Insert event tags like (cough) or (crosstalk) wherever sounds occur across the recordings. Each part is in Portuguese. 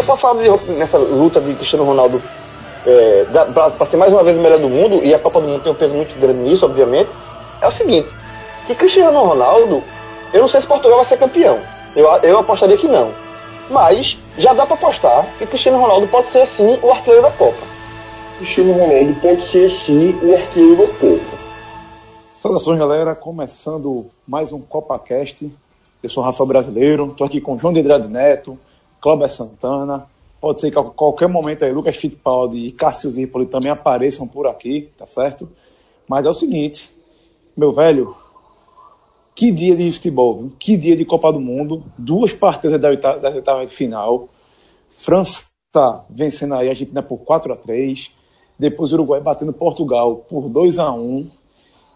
eu posso falar de, nessa luta de Cristiano Ronaldo é, para ser mais uma vez o melhor do mundo, e a Copa do Mundo tem um peso muito grande nisso, obviamente, é o seguinte, que Cristiano Ronaldo, eu não sei se Portugal vai ser campeão, eu, eu apostaria que não, mas já dá para apostar que Cristiano Ronaldo pode ser sim o artilheiro da Copa. Cristiano Ronaldo pode ser sim o artilheiro da Copa. Saudações galera, começando mais um CopaCast. Eu sou Rafa Brasileiro, estou aqui com João de Andrade Neto, Cláudio Santana, Pode ser que a qualquer momento aí Lucas Fittipaldi e Cássio Zirpoli também apareçam por aqui, tá certo? Mas é o seguinte, meu velho, que dia de futebol, que dia de Copa do Mundo, duas partidas da oitava, da oitava final, França vencendo aí a Argentina por 4 a 3 depois o Uruguai batendo Portugal por 2 a 1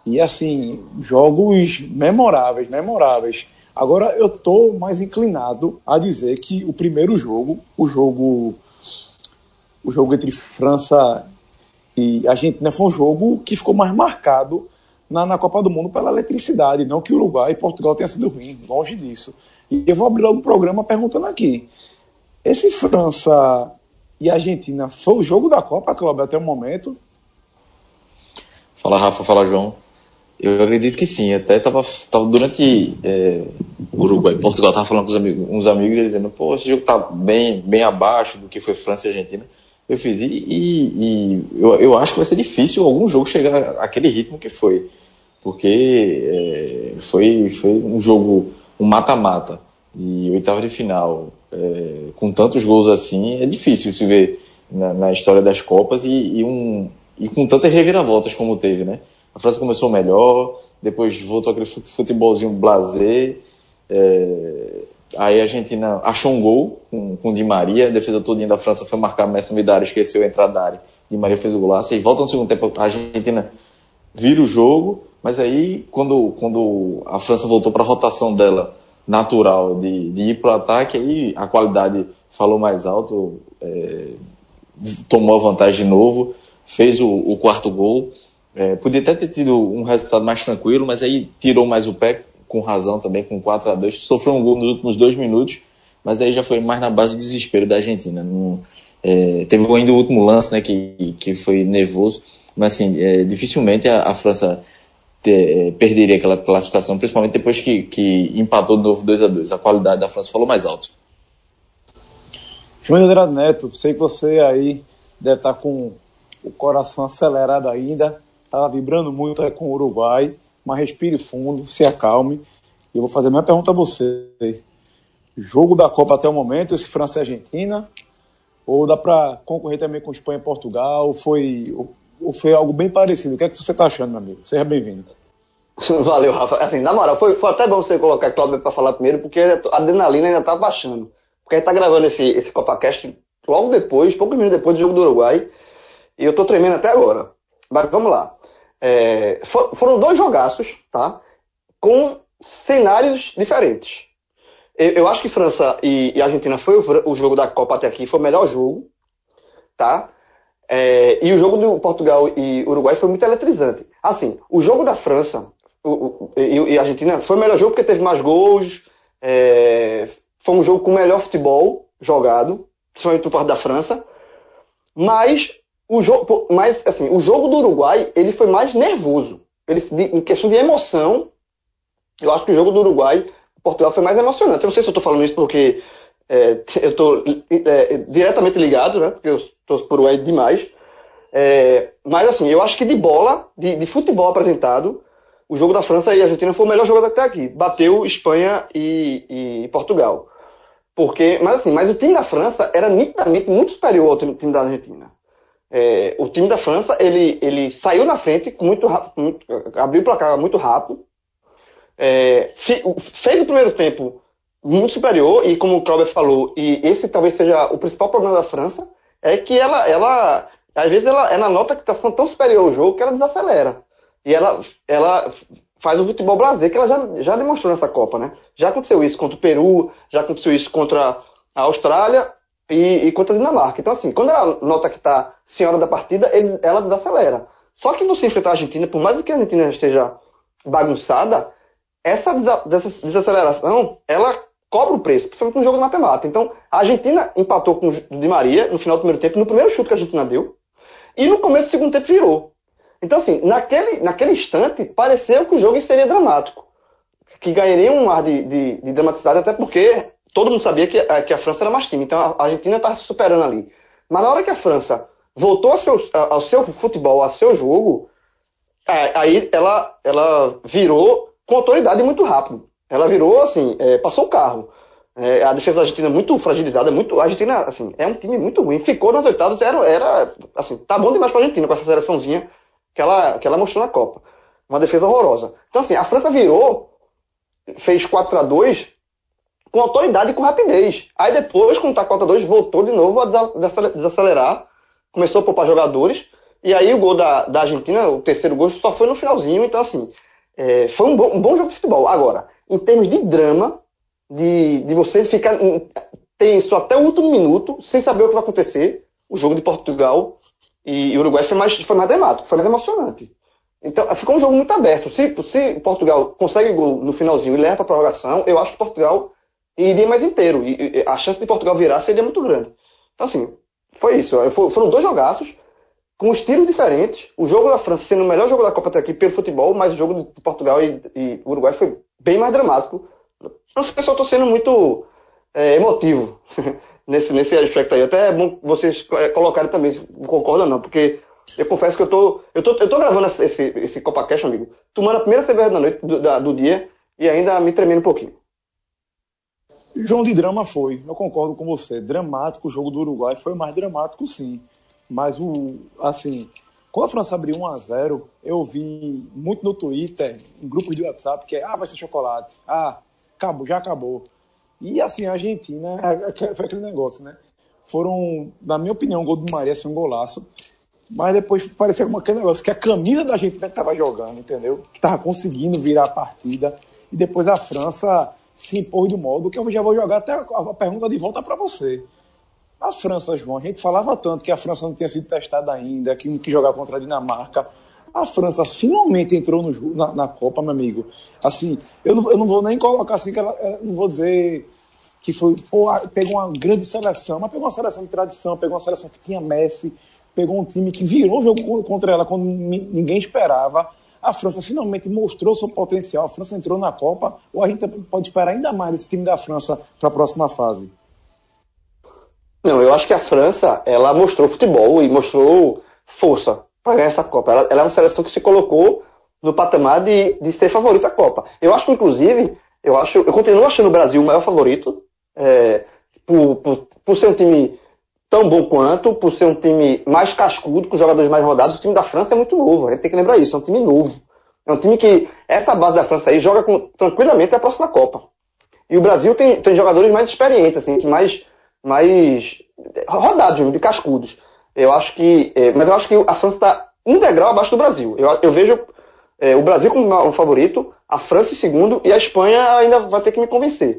e assim, jogos memoráveis, memoráveis. Agora eu estou mais inclinado a dizer que o primeiro jogo, o jogo, o jogo entre França e Argentina foi um jogo que ficou mais marcado na, na Copa do Mundo pela eletricidade, não que o Uruguai e Portugal tenham sido ruins, longe disso. E eu vou abrir logo o programa perguntando aqui: esse França e Argentina foi o jogo da Copa, Cláudio, até o momento? Fala Rafa, fala João. Eu acredito que sim. Até tava, tava durante é, Uruguai, Portugal, tava falando com os amigos, uns amigos e dizendo, pô, esse jogo tá bem, bem abaixo do que foi França e Argentina. Eu fiz, e, e, e eu, eu acho que vai ser difícil algum jogo chegar àquele ritmo que foi. Porque é, foi, foi um jogo, um mata-mata, e oitava de final, é, com tantos gols assim, é difícil se ver na, na história das Copas e, e, um, e com tantas reviravoltas como teve, né? A França começou melhor, depois voltou aquele futebolzinho blazer. É, aí a Argentina achou um gol com, com Di Maria, a defesa todinha da França foi marcar Messi Vidal, esqueceu a entrada da área. Di Maria fez o golaço. E volta no segundo tempo, a Argentina vira o jogo, mas aí quando, quando a França voltou para a rotação dela natural de, de ir para o ataque, aí a qualidade falou mais alto, é, tomou a vantagem de novo, fez o, o quarto gol. É, podia até ter tido um resultado mais tranquilo, mas aí tirou mais o pé, com razão também, com 4 a 2 Sofreu um gol nos últimos dois minutos, mas aí já foi mais na base do desespero da Argentina. Não, é, teve ainda o último lance, né, que, que foi nervoso, mas assim, é, dificilmente a, a França ter, é, perderia aquela classificação, principalmente depois que, que empatou de novo 2 a 2 A qualidade da França falou mais alto. João Neto, sei que você aí deve estar com o coração acelerado ainda, Tá vibrando muito é com o Uruguai, mas respire fundo, se acalme. E eu vou fazer a minha pergunta a você. Jogo da Copa até o momento, esse França e Argentina? Ou dá para concorrer também com Espanha e Portugal? Foi, ou foi algo bem parecido? O que é que você está achando, meu amigo? Seja bem-vindo. (laughs) Valeu, Rafa. Assim, na moral, foi, foi até bom você colocar Cláudio para falar primeiro, porque a adrenalina ainda tá baixando. Porque a gente tá gravando esse, esse CopaCast logo depois, poucos minutos depois do jogo do Uruguai, e eu tô tremendo até agora. Mas vamos lá. É, for, foram dois jogaços, tá? Com cenários diferentes. Eu, eu acho que França e, e Argentina foi o, o, jogo da Copa até aqui, foi o melhor jogo, tá? É, e o jogo do Portugal e Uruguai foi muito eletrizante. Assim, o jogo da França o, e, e Argentina foi o melhor jogo porque teve mais gols, é, foi um jogo com melhor futebol jogado, principalmente por parte da França. Mas o jogo, mas assim, o jogo do Uruguai ele foi mais nervoso. Ele, em questão de emoção, eu acho que o jogo do Uruguai, Portugal foi mais emocionante. Eu não sei se eu estou falando isso porque é, eu estou é, diretamente ligado, né? Porque eu estou por Uruguai demais. É, mas assim, eu acho que de bola, de, de, futebol apresentado, o jogo da França e Argentina foi o melhor jogo até aqui. Bateu Espanha e, e Portugal. Porque, mas assim, mas o time da França era nitidamente muito superior ao time da Argentina. É, o time da França ele, ele saiu na frente muito rápido, abriu o placar muito rápido, é, fez o primeiro tempo muito superior e como o Cláudio falou, e esse talvez seja o principal problema da França, é que ela, ela às vezes ela, ela nota que está tão superior ao jogo que ela desacelera. E ela, ela faz o futebol brasileiro que ela já, já demonstrou nessa Copa, né? Já aconteceu isso contra o Peru, já aconteceu isso contra a Austrália e, e contra a Dinamarca. Então, assim, quando ela nota que está senhora da partida, ele, ela desacelera. Só que você enfrentar a Argentina, por mais que a Argentina esteja bagunçada, essa desaceleração, ela cobra o preço, principalmente no jogo de matemática. Então, a Argentina empatou com o Di Maria no final do primeiro tempo, no primeiro chute que a Argentina deu, e no começo do segundo tempo virou. Então, assim, naquele, naquele instante, pareceu que o jogo seria dramático. Que ganharia um ar de, de, de dramatizado, até porque todo mundo sabia que, que a França era mais time. Então, a Argentina estava se superando ali. Mas na hora que a França voltou ao seu, ao seu futebol, ao seu jogo, é, aí ela, ela virou com autoridade muito rápido. Ela virou, assim, é, passou o carro. É, a defesa da Argentina é muito fragilizada, muito, a Argentina, assim, é um time muito ruim. Ficou nas oitavas, era, era assim, tá bom demais pra Argentina com essa seleçãozinha que ela, que ela mostrou na Copa. Uma defesa horrorosa. Então, assim, a França virou, fez 4 a 2 com autoridade e com rapidez. Aí depois, quando tá 4 a 2 voltou de novo a desacelerar, começou a poupar jogadores, e aí o gol da, da Argentina, o terceiro gol, só foi no finalzinho, então assim, é, foi um bom, um bom jogo de futebol. Agora, em termos de drama, de, de você ficar tenso até o último minuto, sem saber o que vai acontecer, o jogo de Portugal e Uruguai foi mais, foi mais dramático, foi mais emocionante. Então, ficou um jogo muito aberto. Se, se Portugal consegue gol no finalzinho e leva para a prorrogação, eu acho que Portugal iria mais inteiro. E, e, a chance de Portugal virar seria muito grande. Então, assim, foi isso. Foram dois jogaços com estilos diferentes. O jogo da França sendo o melhor jogo da Copa até aqui pelo futebol, mas o jogo de Portugal e, e Uruguai foi bem mais dramático. Não sei se eu estou sendo muito é, emotivo (laughs) nesse, nesse aspecto aí. Até é bom vocês é, colocarem também se concordam ou não, porque eu confesso que eu tô, eu tô, eu tô gravando esse, esse CopaCast, amigo, tomando a primeira cerveja da noite, do, da, do dia, e ainda me tremendo um pouquinho. João de drama foi, eu concordo com você. Dramático o jogo do Uruguai foi mais dramático, sim. Mas o, assim, quando a França abriu 1 a 0 eu vi muito no Twitter, em grupos de WhatsApp, que é, ah, vai ser chocolate. Ah, acabou, já acabou. E assim, a Argentina, é, é, foi aquele negócio, né? Foram, na minha opinião, o gol do Maria assim, um golaço. Mas depois parecia como aquele negócio que a camisa da Argentina estava jogando, entendeu? Que estava conseguindo virar a partida. E depois a França se impôs do modo que eu já vou jogar até a pergunta de volta para você. A França, João, a gente falava tanto que a França não tinha sido testada ainda, que não jogar contra a Dinamarca. A França finalmente entrou no, na, na, Copa, meu amigo. Assim, eu não, eu não vou nem colocar assim, que ela, não vou dizer que foi, pô, pegou uma grande seleção, mas pegou uma seleção de tradição, pegou uma seleção que tinha Messi, pegou um time que virou jogo contra ela quando ninguém esperava. A França finalmente mostrou seu potencial, a França entrou na Copa, ou a gente pode esperar ainda mais esse time da França para a próxima fase? Não, eu acho que a França, ela mostrou futebol e mostrou força para ganhar essa Copa. Ela, ela, é uma seleção que se colocou no patamar de, de ser favorito à Copa. Eu acho que, inclusive, eu, acho, eu continuo achando o Brasil o maior favorito, é, por, por, por ser um time tão bom quanto, por ser um time mais cascudo, com jogadores mais rodados. O time da França é muito novo, a gente tem que lembrar isso, é um time novo. É um time que, essa base da França aí, joga com, tranquilamente a próxima Copa. E o Brasil tem, tem jogadores mais experientes, assim, mais, mais rodados, de cascudos. Eu acho que. É, mas eu acho que a França está um degrau abaixo do Brasil. Eu, eu vejo é, o Brasil como um favorito, a França em segundo e a Espanha ainda vai ter que me convencer.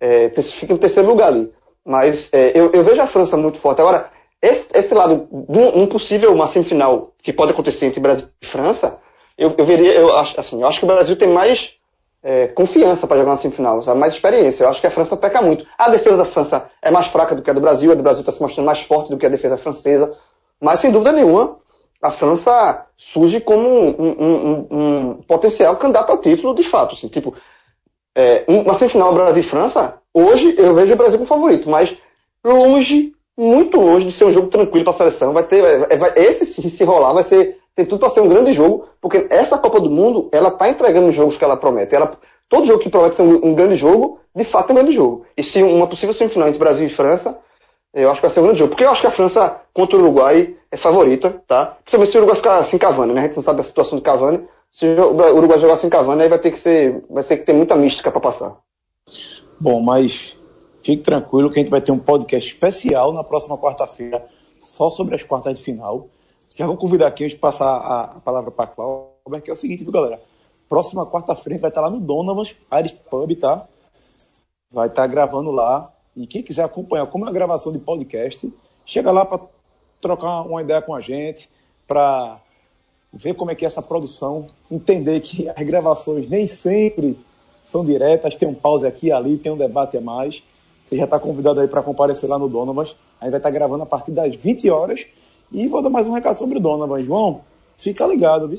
É, fica em terceiro lugar ali. Mas é, eu, eu, vejo a França muito forte. Agora, esse, esse lado de um, possível uma semifinal que pode acontecer entre Brasil e França, eu, eu veria, eu acho, assim, eu acho que o Brasil tem mais é, confiança para jogar na semifinal, mais experiência. Eu acho que a França peca muito. A defesa da França é mais fraca do que a do Brasil, a do Brasil está se mostrando mais forte do que a defesa francesa. Mas, sem dúvida nenhuma, a França surge como um, um, um, um potencial candidato ao título de fato. Assim, tipo, é, uma semifinal Brasil e França, hoje eu vejo o Brasil como favorito, mas longe, muito longe de ser um jogo tranquilo para a seleção. Vai ter, vai, esse se, se rolar vai ser tem tudo para ser um grande jogo, porque essa Copa do Mundo, ela tá entregando os jogos que ela promete. Ela, todo jogo que promete ser um, um grande jogo, de fato é um grande jogo. E se uma possível semifinal entre Brasil e França, eu acho que vai ser um grande jogo. Porque eu acho que a França contra o Uruguai é favorita, tá? Principalmente se o Uruguai ficar sem Cavani, né? A gente não sabe a situação de Cavani. Se o Uruguai jogar sem Cavani, aí vai ter que ser, vai ter que ter muita mística para passar. Bom, mas fique tranquilo que a gente vai ter um podcast especial na próxima quarta-feira, só sobre as quartas de final. Já vou convidar aqui, antes de passar a, a palavra para a Cláudia, que é o seguinte, viu, galera? Próxima quarta-feira vai estar lá no Donovan's Irish Pub, tá? Vai estar gravando lá. E quem quiser acompanhar como é a gravação de podcast, chega lá para trocar uma ideia com a gente, para ver como é que é essa produção, entender que as gravações nem sempre são diretas, tem um pause aqui e ali, tem um debate a mais. Você já está convidado aí para comparecer lá no Donovan. A gente vai estar tá gravando a partir das 20 horas. E vou dar mais um recado sobre o Donovan. João, fica ligado, viu?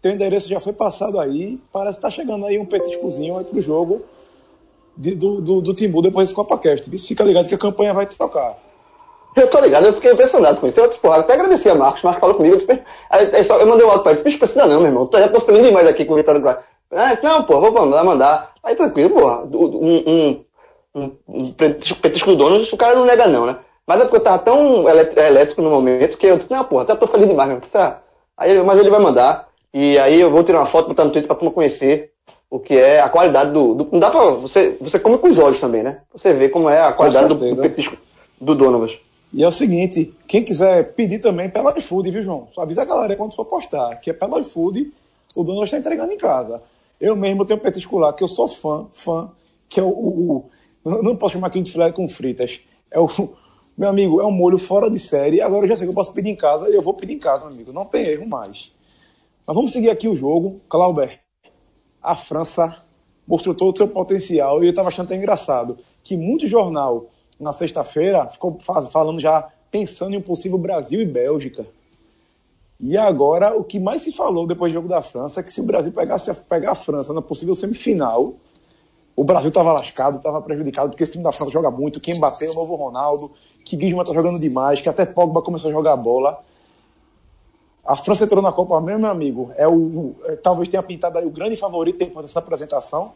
Teu endereço já foi passado aí. Parece que tá chegando aí um petiscozinho aí pro jogo de, do, do, do Timbu depois desse CopaCast. Viu? Fica ligado que a campanha vai te tocar. Eu tô ligado, eu fiquei impressionado com isso. Eu, tipo, até agradeci a Marcos, Marcos falou comigo, eu, disse, aí, aí só, eu mandei um áudio pra ele, disse, precisa não, meu irmão, eu já tô feliz demais aqui com o Vitória do. Ah, não, pô, vou mandar, mandar. Aí tranquilo, porra, um, um, um, um petisco do dono, o cara não nega não, né? Mas é porque eu tava tão elétrico no momento que eu disse, não, porra, até tô feliz demais mesmo, precisa... Aí, mas ele vai mandar, e aí eu vou tirar uma foto, botar no Twitter pra turma conhecer o que é a qualidade do, do... Não dá pra... Você, você come com os olhos também, né? Você vê como é a qualidade do, do petisco do Donovan. E é o seguinte, quem quiser pedir também pelo iFood, viu, João? Só avisa a galera quando for postar, que é pelo iFood, o dono está entregando em casa. Eu mesmo tenho um lá, que eu sou fã, fã, que é o. o, o não posso chamar aqui de filé com fritas. É o. (laughs) Meu amigo, é um molho fora de série. Agora eu já sei que eu posso pedir em casa e eu vou pedir em casa, meu amigo. Não tem erro mais. Mas vamos seguir aqui o jogo. Clauber, a França mostrou todo o seu potencial e eu estava achando até engraçado que muito jornal na sexta-feira, ficou falando já, pensando em um possível Brasil e Bélgica. E agora, o que mais se falou depois do jogo da França é que se o Brasil pegasse pegar a França na possível semifinal, o Brasil estava lascado, estava prejudicado, porque esse time da França joga muito, quem bateu o novo Ronaldo, que Guisma está jogando demais, que até Pogba começou a jogar bola. A França entrou na Copa meu amigo. É o, é, talvez tenha pintado aí o grande favorito depois dessa apresentação.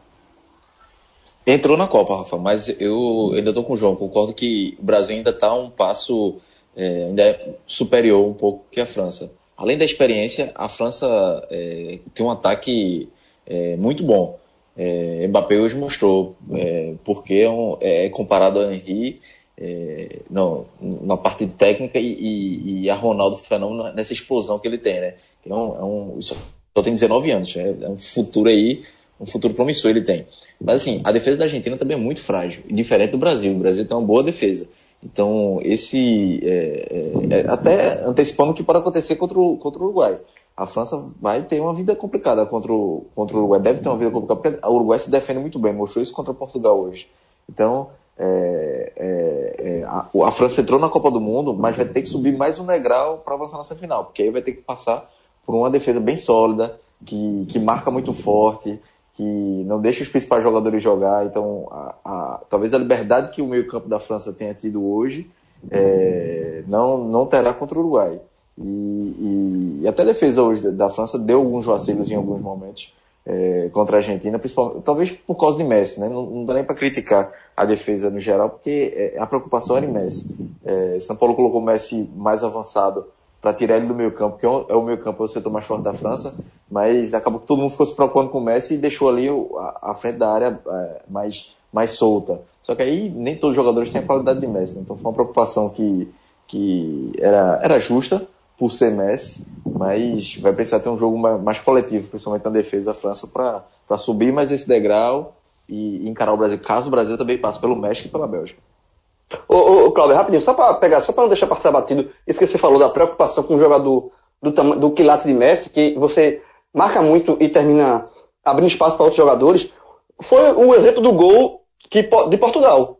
Entrou na Copa, Rafa, mas eu ainda estou com o João. Concordo que o Brasil ainda está um passo é, ainda é superior um pouco que a França. Além da experiência, a França é, tem um ataque é, muito bom. É, Mbappé hoje mostrou porque é, um, comparado a Henry não, na parte técnica e, e, e, a Ronaldo Fenômeno nessa explosão que ele tem, né? É um, um, só tem 19 anos, é, um futuro aí um futuro promissor ele tem. Mas assim, a defesa da Argentina também é muito frágil, diferente do Brasil. O Brasil tem uma boa defesa. Então, esse. É, é, é, até antecipando o que pode acontecer contra o, contra o Uruguai. A França vai ter uma vida complicada contra o, contra o Uruguai. Deve ter uma vida complicada, porque o Uruguai se defende muito bem. Mostrou isso contra Portugal hoje. Então, é, é, é a, a, França entrou na Copa do Mundo, mas vai ter que subir mais um degrau para avançar na semifinal. Porque aí vai ter que passar por uma defesa bem sólida, que, que marca muito forte, que não deixa os principais jogadores jogar. Então, a, a, talvez a liberdade que o meio-campo da França tenha tido hoje é, não, não terá contra o Uruguai. E, e, e, até a defesa hoje da, França deu alguns vacilos em alguns momentos é, contra a Argentina, principalmente, talvez por causa de Messi. Né? Não, não dá nem para criticar a defesa no geral, porque é, a preocupação era em Messi. É, São Paulo colocou Messi mais avançado para tirar ele do meio campo, que é o é meio campo, é o setor mais forte da França, mas acabou que todo mundo ficou se preocupando com o Messi e deixou ali a, a frente da área é, mais, mais solta. Só que aí nem todos os jogadores têm a qualidade de Messi, né? então foi uma preocupação que, que era, era justa por ser Messi, mas vai precisar ter um jogo mais, mais coletivo, principalmente na defesa da França, para subir mais esse degrau e encarar o Brasil, caso o Brasil também passe pelo México e pela Bélgica. Ô, ô, Cláudio, rapidinho, só para pegar, só para não deixar passar batido, isso que você falou da preocupação com o jogador do, do quilate de Messi, que você marca muito e termina abrindo espaço para outros jogadores, foi o exemplo do gol que, de Portugal.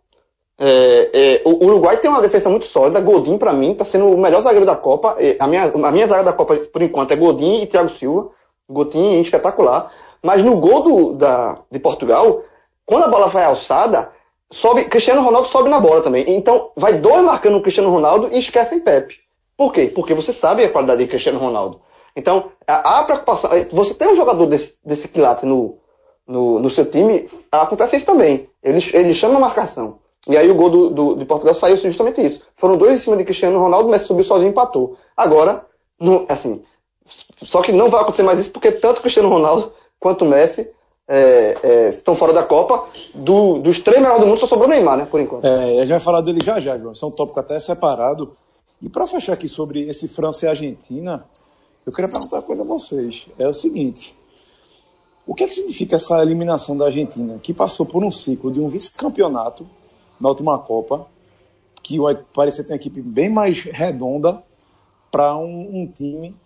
É, é, o Uruguai tem uma defesa muito sólida. Godin, para mim, está sendo o melhor zagueiro da Copa. A minha, a minha zaga da Copa, por enquanto, é Godin e Thiago Silva. Godin é espetacular. Mas no gol do, da, de Portugal, quando a bola vai alçada, sobe, Cristiano Ronaldo sobe na bola também. Então, vai dois marcando o Cristiano Ronaldo e esquecem Pepe. Por quê? Porque você sabe a qualidade de Cristiano Ronaldo. Então, a, preocupação. Eh, você tem um jogador desse, desse quilate no, no, no, seu time, acontece isso também. Ele, ele chama a marcação. E aí o gol do, do, de Portugal saiu justamente isso. Foram dois em cima de Cristiano Ronaldo, mas subiu sozinho e empatou. Agora, não, assim, só que não vai acontecer mais isso porque tanto Cristiano Ronaldo quanto Messi é, é, estão fora da Copa. Do, dos três melhores do mundo só sobrou o Neymar, né? Por enquanto. É, a gente vai falar dele já já, João. Isso é um tópico até separado. E para fechar aqui sobre esse França e Argentina, eu queria perguntar uma coisa a vocês. É o seguinte. O que, é que significa essa eliminação da Argentina, que passou por um ciclo de um vice-campeonato na última Copa, que vai parecer ter uma equipe bem mais redonda, para um, um, time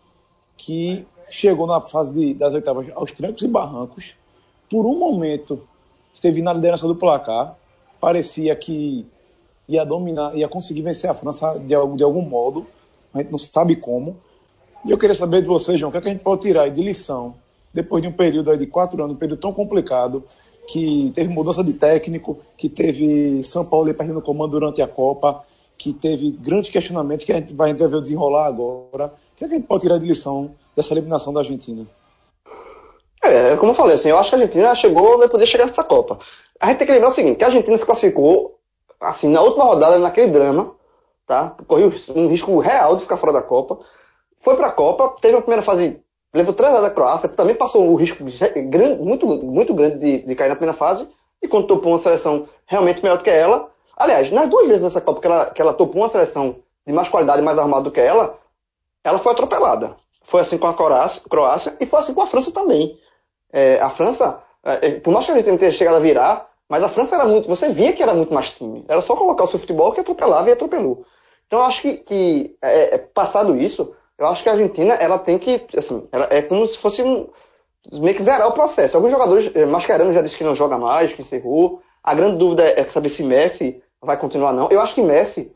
que chegou na fase de, das oitavas aos trancos e barrancos, por um momento esteve na liderança do placar, parecia que ia dominar, ia conseguir vencer a França de algum, de algum modo, a gente não sabe como. E eu queria saber de você, João, o que, é que a gente pode tirar de lição, depois de um período de quatro anos, um período tão complicado, que teve mudança de técnico, que teve São Paulo perdendo o comando durante a Copa, que teve grandes questionamentos que a gente vai, a gente vai ver desenrolar agora. O que, é que a gente pode tirar de lição dessa eliminação da Argentina? É, como eu falei, assim, eu acho que a Argentina chegou, vai poder chegar nessa Copa. A gente tem que lembrar o seguinte, que a Argentina se classificou, assim, na última rodada, naquele drama, tá? Correu um risco real de ficar fora da Copa. Foi pra Copa, teve a primeira fase, levou 3 da Croácia, também passou o risco grande, muito, muito grande de, de cair na primeira fase, e quando topou uma seleção realmente melhor do que ela, aliás, nas duas vezes nessa Copa que ela, que ela topou uma seleção de mais qualidade, mais armada do que ela, ela foi atropelada. Foi assim com a Croácia, Croácia e foi assim com a França também. É, a França, é, é por mais que a gente tenha chegado a virar, mas a França era muito, você via que era muito mais time. Era só colocar o seu futebol que atropelava e atropelou. Então eu acho que, que é, é, passado isso, eu acho que a Argentina ela tem que, assim, ela, é como se fosse um, meio que zerar o processo. Alguns jogadores, é, Mascherano já disse que não joga mais, que encerrou. A grande dúvida é saber se Messi vai continuar não. Eu acho que Messi,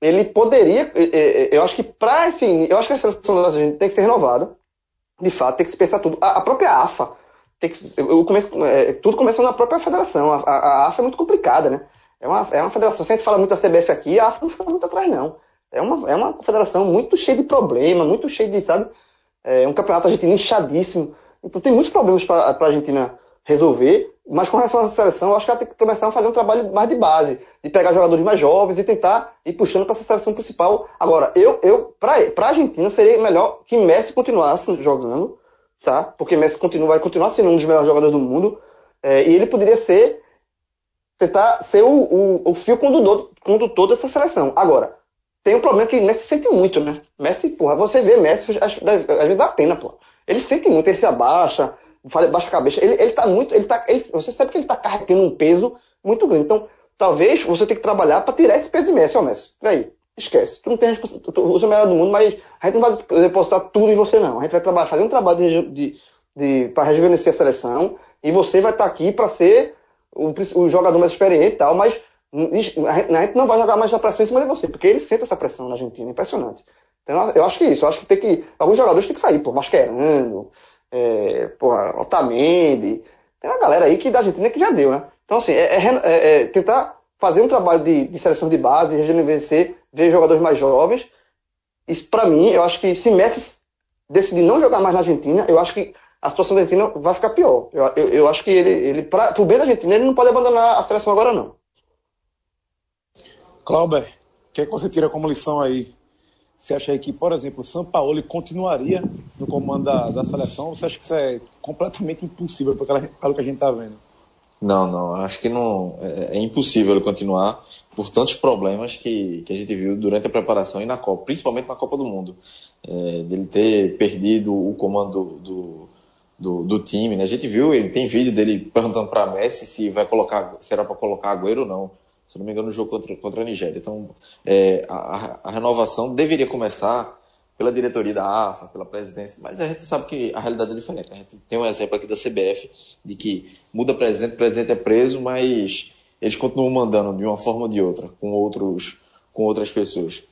ele poderia, eu acho que para esse, eu acho que a seleção da gente tem que ser renovada. De fato, tem que se pensar tudo. A própria AFA, tem que, eu começo, é, tudo começa na própria federação. A, a, a, AFA é muito complicada, né? É uma, é uma federação, se a gente fala muito da CBF aqui, a AFA não fica muito atrás, não. É uma, é uma federação muito cheia de problema, muito cheia de, sabe? É um campeonato argentino inchadíssimo. Então tem muitos problemas para a Argentina resolver. Mas com relação à seleção, eu acho que ela tem que começar a fazer um trabalho mais de base, de pegar jogadores mais jovens e tentar ir puxando para essa seleção principal. Agora, eu, eu para a Argentina seria melhor que Messi continuasse jogando, tá? Porque Messi continua, vai continuar sendo um dos melhores jogadores do mundo, é, e ele poderia ser tentar ser o, o, o fio condutor, condutor dessa seleção. Agora, tem um problema que Messi sente muito, né? Messi, porra, você vê Messi, às, às vezes dá pena, porra. Ele sente muito, ele se abaixa, baixa a cabeça. Ele, ele tá muito. Ele tá, ele, você sabe que ele tá carregando um peso muito grande. Então, talvez você tenha que trabalhar para tirar esse peso de Messi, ó, Messi. Véi, esquece. Tu não tem responsabilidade. Tu usa o melhor do mundo, mas a gente não vai depositar tudo em você, não. A gente vai trabalhar, fazer um trabalho de, de, de para rejuvenescer a seleção. E você vai estar tá aqui para ser o, o, jogador mais experiente e tal, mas a gente não vai jogar mais a pressão em cima de você, porque ele sente essa pressão na Argentina, impressionante. Então, eu acho que é isso, eu acho que tem que. Alguns jogadores têm que sair, pô, Mascherano, é, porra, Otamendi. Tem uma galera aí que da Argentina que já deu, né? Então, assim, é, é, é, é tentar fazer um trabalho de, de seleção de base, rejuvenescer, ver jogadores mais jovens. Isso, para mim, eu acho que se Messi decidir não jogar mais na Argentina, eu acho que a situação da Argentina vai ficar pior. Eu, eu, eu acho que ele, ele pra, pro bem da Argentina, ele não pode abandonar a seleção agora, não. Clauber, o que, é que você tira como lição aí você acha aí que, por exemplo, o São Paulo continuaria no comando da, da seleção? Ou você acha que isso é completamente impossível pelo que a gente está vendo? Não, não. Acho que não é, é, impossível ele continuar por tantos problemas que, que a gente viu durante a preparação e na Copa, principalmente na Copa do Mundo. É, dele ter perdido o comando do, do, do, time. Né? A gente viu, ele tem vídeo dele perguntando para Messi se vai colocar, será para colocar Agüero ou não se não me engano, no jogo contra, contra a Nigéria. Então, é, a, a, renovação deveria começar pela diretoria da AFA, pela presidência, mas a gente sabe que a realidade é diferente. A gente tem um exemplo aqui da CBF de que muda presidente, o presidente é preso, mas eles continuam mandando de uma forma ou de outra, com, outros, com outras pessoas.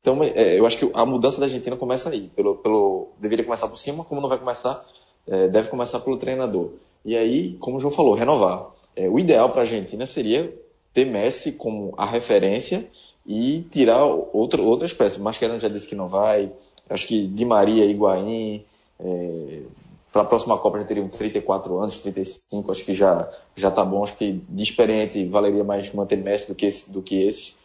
Então, é, eu acho que a mudança da Argentina começa aí. Pelo, pelo, deveria começar por cima, como não vai começar, é, deve começar pelo treinador. E aí, como o João falou, renovar. É, o ideal para a Argentina seria ter Messi como a referência e tirar outra, outras peças. Mascherano já disse que não vai. Acho que Di Maria, Higuaín, é, para a próxima Copa já teriam 34 anos, 35, acho que já já tá bom. Acho que de experiente valeria mais manter Messi do que, esse, do que esses.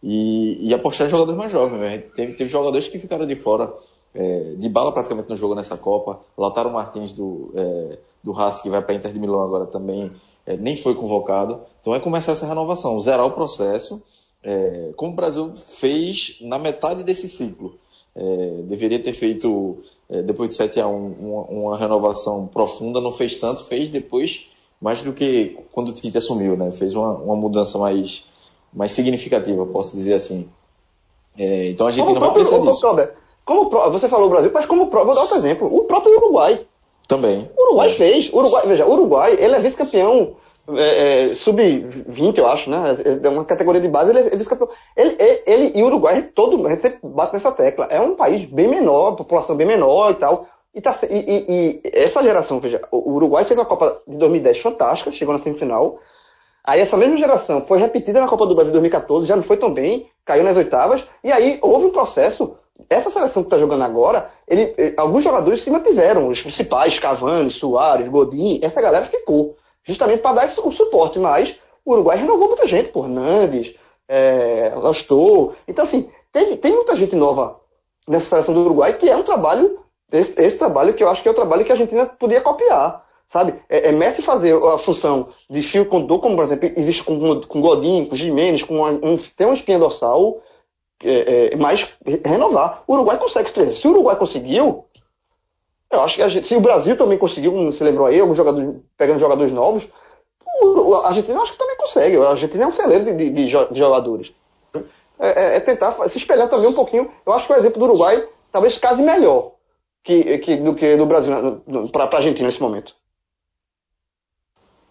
E, e apostar em jogadores mais jovens. Né? Teve, teve jogadores que ficaram de fora é, de bala praticamente no jogo nessa Copa. Lautaro Martins do, é, do Haas, que vai para Inter de Milão agora também, é, nem foi convocado. Então é começar essa renovação, zerar o processo, é, como o Brasil fez na metade desse ciclo. É, deveria ter feito, é, depois de 7 a 1, uma, uma, renovação profunda, não fez tanto, fez depois mais do que quando o Tite assumiu, né? fez uma, uma mudança mais, mais significativa, posso dizer assim. É, então a gente não vai precisar disso. Como, você falou o Brasil, mas como vou dar outro exemplo, o próprio Uruguai. Também. O Uruguai fez. Uruguai, veja, Uruguai, ele é vice-campeão é, é, sub-20, eu acho, né? É uma categoria de base, ele é vice-campeão. Ele, ele, ele, e o Uruguai, todo, a gente sempre bate nessa tecla. É um país bem menor, população bem menor e tal. E, tá, e, e, e essa geração, veja, o Uruguai fez uma Copa de 2010 fantástica, chegou na semifinal. Aí essa mesma geração foi repetida na Copa do Brasil 2014, já não foi tão bem, caiu nas oitavas, e aí houve um processo. Essa seleção que está jogando agora, ele, eh, alguns jogadores se mantiveram, os principais, Cavani, Soares, Godin, essa galera ficou, justamente para dar esse, o suporte, mas o Uruguai renovou muita gente, por Nandes, é, Lastou. Então, assim, teve, tem muita gente nova nessa seleção do Uruguai, que é um trabalho, esse, esse trabalho que eu acho que é o trabalho que a Argentina podia copiar sabe? É, é Messi fazer a função de fio condutor, como por exemplo existe com, com Godin, com Jimenez, com um, tem uma espinha dorsal, é, é, mas renovar. O Uruguai consegue. Se o Uruguai conseguiu, eu acho que gente, se o Brasil também conseguiu, você lembrou aí, alguns jogadores, pegando jogadores novos, a Argentina acho que também consegue. A Argentina é um celeiro de, de, de jogadores. É, é, é, tentar se espelhar também um pouquinho. Eu acho que o exemplo do Uruguai talvez case melhor que, que, do que do Brasil para a Argentina nesse momento.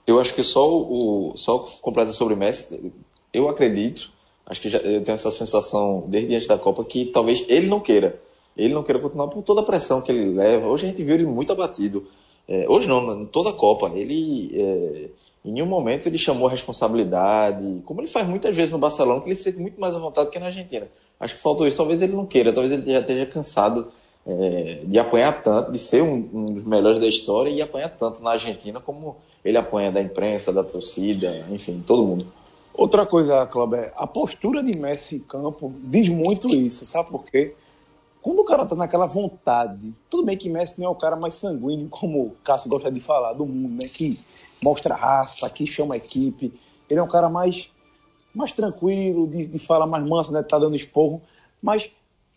Eu acho que só o só completa sobre Messi, eu acredito, acho que já, eu tenho essa sensação desde antes da Copa que talvez ele não queira. Ele não queira continuar por toda a pressão que ele leva. Hoje a gente viu ele muito abatido. É, hoje não, toda a Copa. Ele, é, em nenhum momento, ele chamou a responsabilidade, como ele faz muitas vezes no Barcelona, que ele se sente muito mais à vontade que na Argentina. Acho que faltou isso. Talvez ele não queira, talvez ele já esteja cansado é, de apanhar tanto, de ser um, um, dos melhores da história e apanhar tanto na Argentina como ele apanha da imprensa, da torcida, enfim, todo mundo. Outra coisa, Cláudio, a postura de Messi em campo diz muito isso, sabe por quê? Quando o cara tá naquela vontade, tudo bem que Messi não é o cara mais sanguíneo, como o Cássio gosta de falar, do mundo, né? Que mostra raça, que chama a equipe. Ele é um cara mais, mais tranquilo, de, de falar mais manso, né? Tá dando esporro. Mas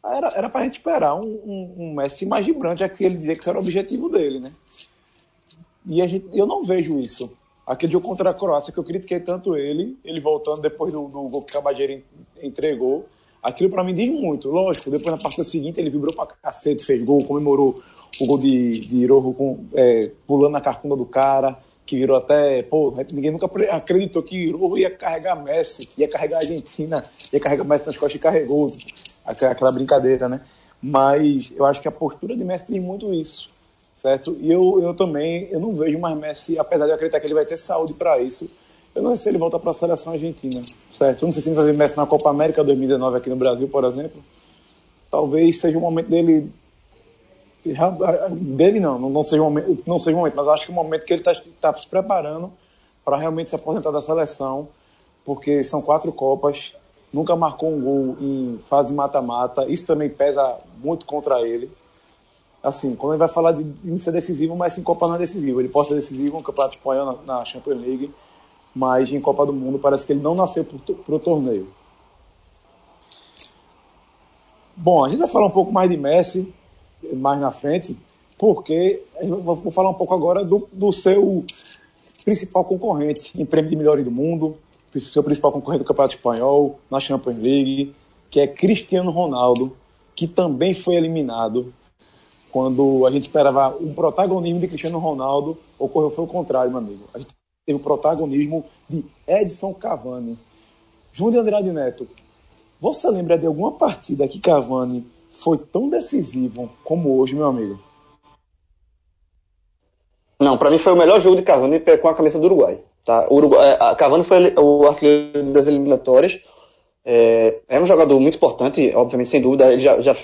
era, era pra gente esperar um, um, um Messi mais vibrante, já que ele dizia que isso era o objetivo dele, né? E a gente, eu não vejo isso. Aquele jogo contra a Croácia, que eu critiquei tanto ele, ele voltando depois do, do gol que o Cabageiro entregou, aquilo para mim diz muito. Lógico, depois na partida seguinte ele vibrou pra cacete, fez gol, comemorou o gol de, de Iroho com, é, pulando na carcunda do cara, que virou até. Pô, ninguém nunca acreditou que Iroho ia carregar Messi, ia carregar a Argentina, ia carregar Messi nas costas e carregou. Aquela brincadeira, né? Mas eu acho que a postura de Messi tem muito isso certo? E eu, eu também, eu não vejo mais Messi, apesar de eu acreditar que ele vai ter saúde para isso, eu não sei se ele volta para a seleção argentina, certo? Eu não sei se ele vai ver Messi na Copa América 2019 aqui no Brasil, por exemplo. Talvez seja o momento dele dele não, não seja o momento, não seja o momento, mas acho que é o momento que ele está tá se preparando para realmente se aposentar da seleção, porque são quatro copas, nunca marcou um gol em fase de mata-mata, isso também pesa muito contra ele assim, quando ele vai falar de, de ser decisivo, mas em Copa não é decisivo. Ele pode ser decisivo no Campeonato Espanhol, na, na Champions League, mas em Copa do Mundo parece que ele não nasceu para o torneio. Bom, a gente vai falar um pouco mais de Messi mais na frente, porque vou falar um pouco agora do, do seu principal concorrente em prêmio de melhor do mundo, seu principal concorrente do Campeonato Espanhol, na Champions League, que é Cristiano Ronaldo, que também foi eliminado quando a gente esperava um protagonismo de Cristiano Ronaldo, ocorreu foi o contrário, meu amigo. A gente teve o protagonismo de Edson Cavani. João de Andrade Neto, você lembra de alguma partida que Cavani foi tão decisivo como hoje, meu amigo? Não, para mim foi o melhor jogo de Cavani com a camisa do Uruguai. Tá? Uruguai, a Cavani foi o artilheiro das eliminatórias. É, é um jogador muito importante, obviamente, sem dúvida. Ele já, já,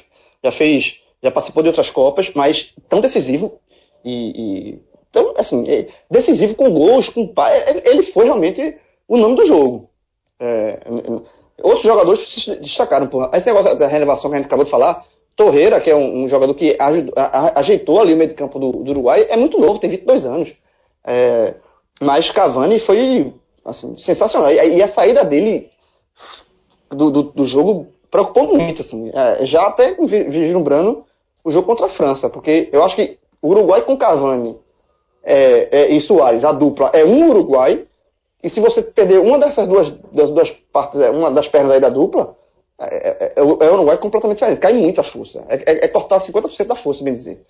já fez já participou de outras Copas, mas tão decisivo e, e tão, assim, é, decisivo com gols, com ele foi realmente o nome do jogo. É, outros jogadores se destacaram. Por, esse negócio da renovação que a gente acabou de falar, Torreira, que é um, um jogador que ajudou, a, ajeitou ali o meio de campo do, do, Uruguai, é muito novo, tem 22 anos. É, mas Cavani foi assim, sensacional. E, e a saída dele do, do, do, jogo preocupou muito. Assim, é, já até vislumbrando o jogo contra a França, porque eu acho que o Uruguai com Cavani é, é, e Soares, a dupla, é um Uruguai, e se você perder uma dessas duas, das duas partes, é, uma das pernas aí da dupla, é, é, é, é o Uruguai completamente diferente, cai muita força. É, é, é cortar 50% da força, bem dizer.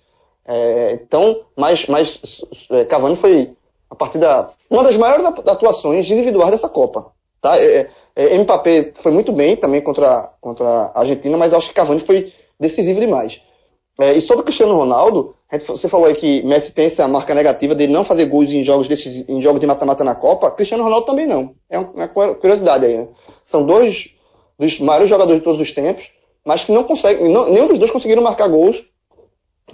então, mas, mas Cavani foi A partida. Uma das maiores atuações individuais dessa Copa. Tá? É, é, é Mbappé foi muito bem também contra, contra a Argentina, mas acho que Cavani foi decisivo demais. É, e sobre o Cristiano Ronaldo, você falou aí que Messi tem essa marca negativa de não fazer gols em jogos, desses, em jogos de mata-mata na Copa. Cristiano Ronaldo também não. É uma curiosidade aí. Né? São dois dos maiores jogadores de todos os tempos, mas que não conseguem, nenhum dos dois conseguiram marcar gols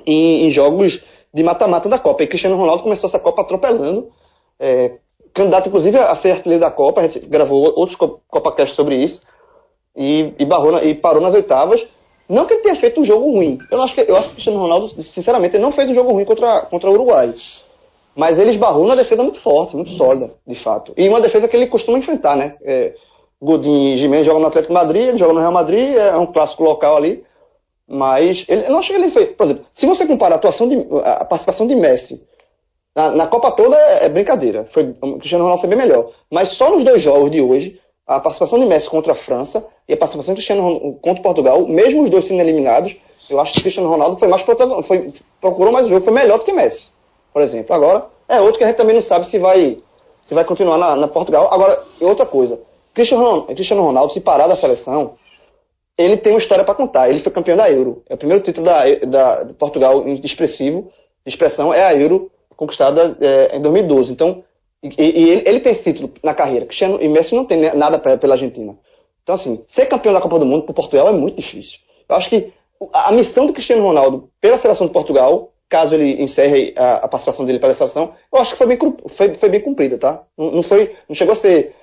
em, em jogos de mata-mata da Copa. E Cristiano Ronaldo começou essa Copa atropelando, é, candidato inclusive a ser artilheiro da Copa, a gente gravou outros CopaCast sobre isso, e, e, barrou e parou nas oitavas. Não que ele tenha feito um jogo ruim. Eu acho que, eu acho que o Cristiano Ronaldo, sinceramente, ele não fez um jogo ruim contra, contra o Uruguai. Mas ele esbarrou numa defesa muito forte, muito sólida, de fato. E uma defesa que ele costuma enfrentar, né? É, Godin e Gimenez jogam no Atlético Madrid, ele joga no Real Madrid, é um clássico local ali. Mas ele, eu não acho que ele fez. Por exemplo, se você comparar a atuação de, a participação de Messi na, na Copa toda é, é, brincadeira. Foi, o Cristiano Ronaldo foi bem melhor. Mas só nos dois jogos de hoje, a participação de Messi contra a França e a participação de Cristiano Ronaldo contra Portugal, mesmo os dois sendo eliminados, eu acho que o Cristiano Ronaldo foi mais foi, procurou mais o jogo, foi melhor do que Messi, por exemplo. Agora, é outro que a gente também não sabe se vai, se vai continuar na, na Portugal. Agora, outra coisa. Cristiano, Cristiano Ronaldo, se parar da seleção, ele tem uma história para contar. Ele foi campeão da Euro. É o primeiro título da, da de Portugal expressivo, de expressão, é a Euro, conquistada é, em 2012. Então, e, e ele, ele, tem esse título na carreira. Cristiano e Messi não tem nada pra, pela Argentina. Então, assim, ser campeão da Copa do Mundo por Portugal é muito difícil. Eu acho que a missão do Cristiano Ronaldo pela seleção de Portugal, caso ele encerre a, a participação dele pela seleção, eu acho que foi bem, foi, foi bem cumprida, tá? Não, não, foi, não chegou a ser.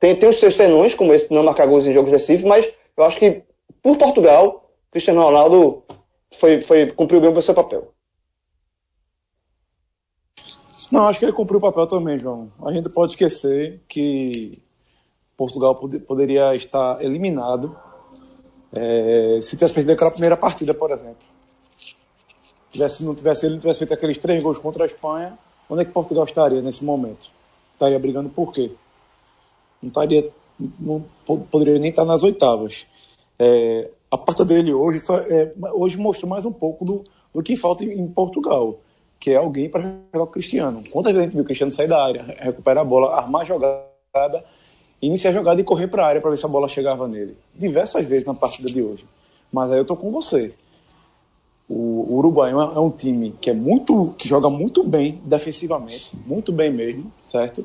Tem, tem os seus senões, como esse não marcar gols em jogos específicos, mas eu acho que por Portugal, Cristiano Ronaldo foi, foi, cumpriu bem o seu papel. Não, acho que ele cumpriu o papel também, João. A gente pode esquecer que Portugal pod poderia estar eliminado é, se tivesse perdido aquela primeira partida, por exemplo. Tivesse, não tivesse, ele não tivesse feito aqueles três gols contra a Espanha, onde é que Portugal estaria nesse momento? Estaria brigando por quê? Não estaria, não poderia nem estar nas oitavas. É, a parte dele hoje, só, é, hoje mostrou mais um pouco do, do que falta em Portugal, que é alguém para jogar o Cristiano. Quantas vezes a gente viu o Cristiano sair da área, recuperar a bola, armar a jogada iniciar a jogada e correr para a área para ver se a bola chegava nele. Diversas vezes na partida de hoje. Mas aí eu tô com você. O, Uruguai é, é um time que é muito, que joga muito bem defensivamente, muito bem mesmo, certo?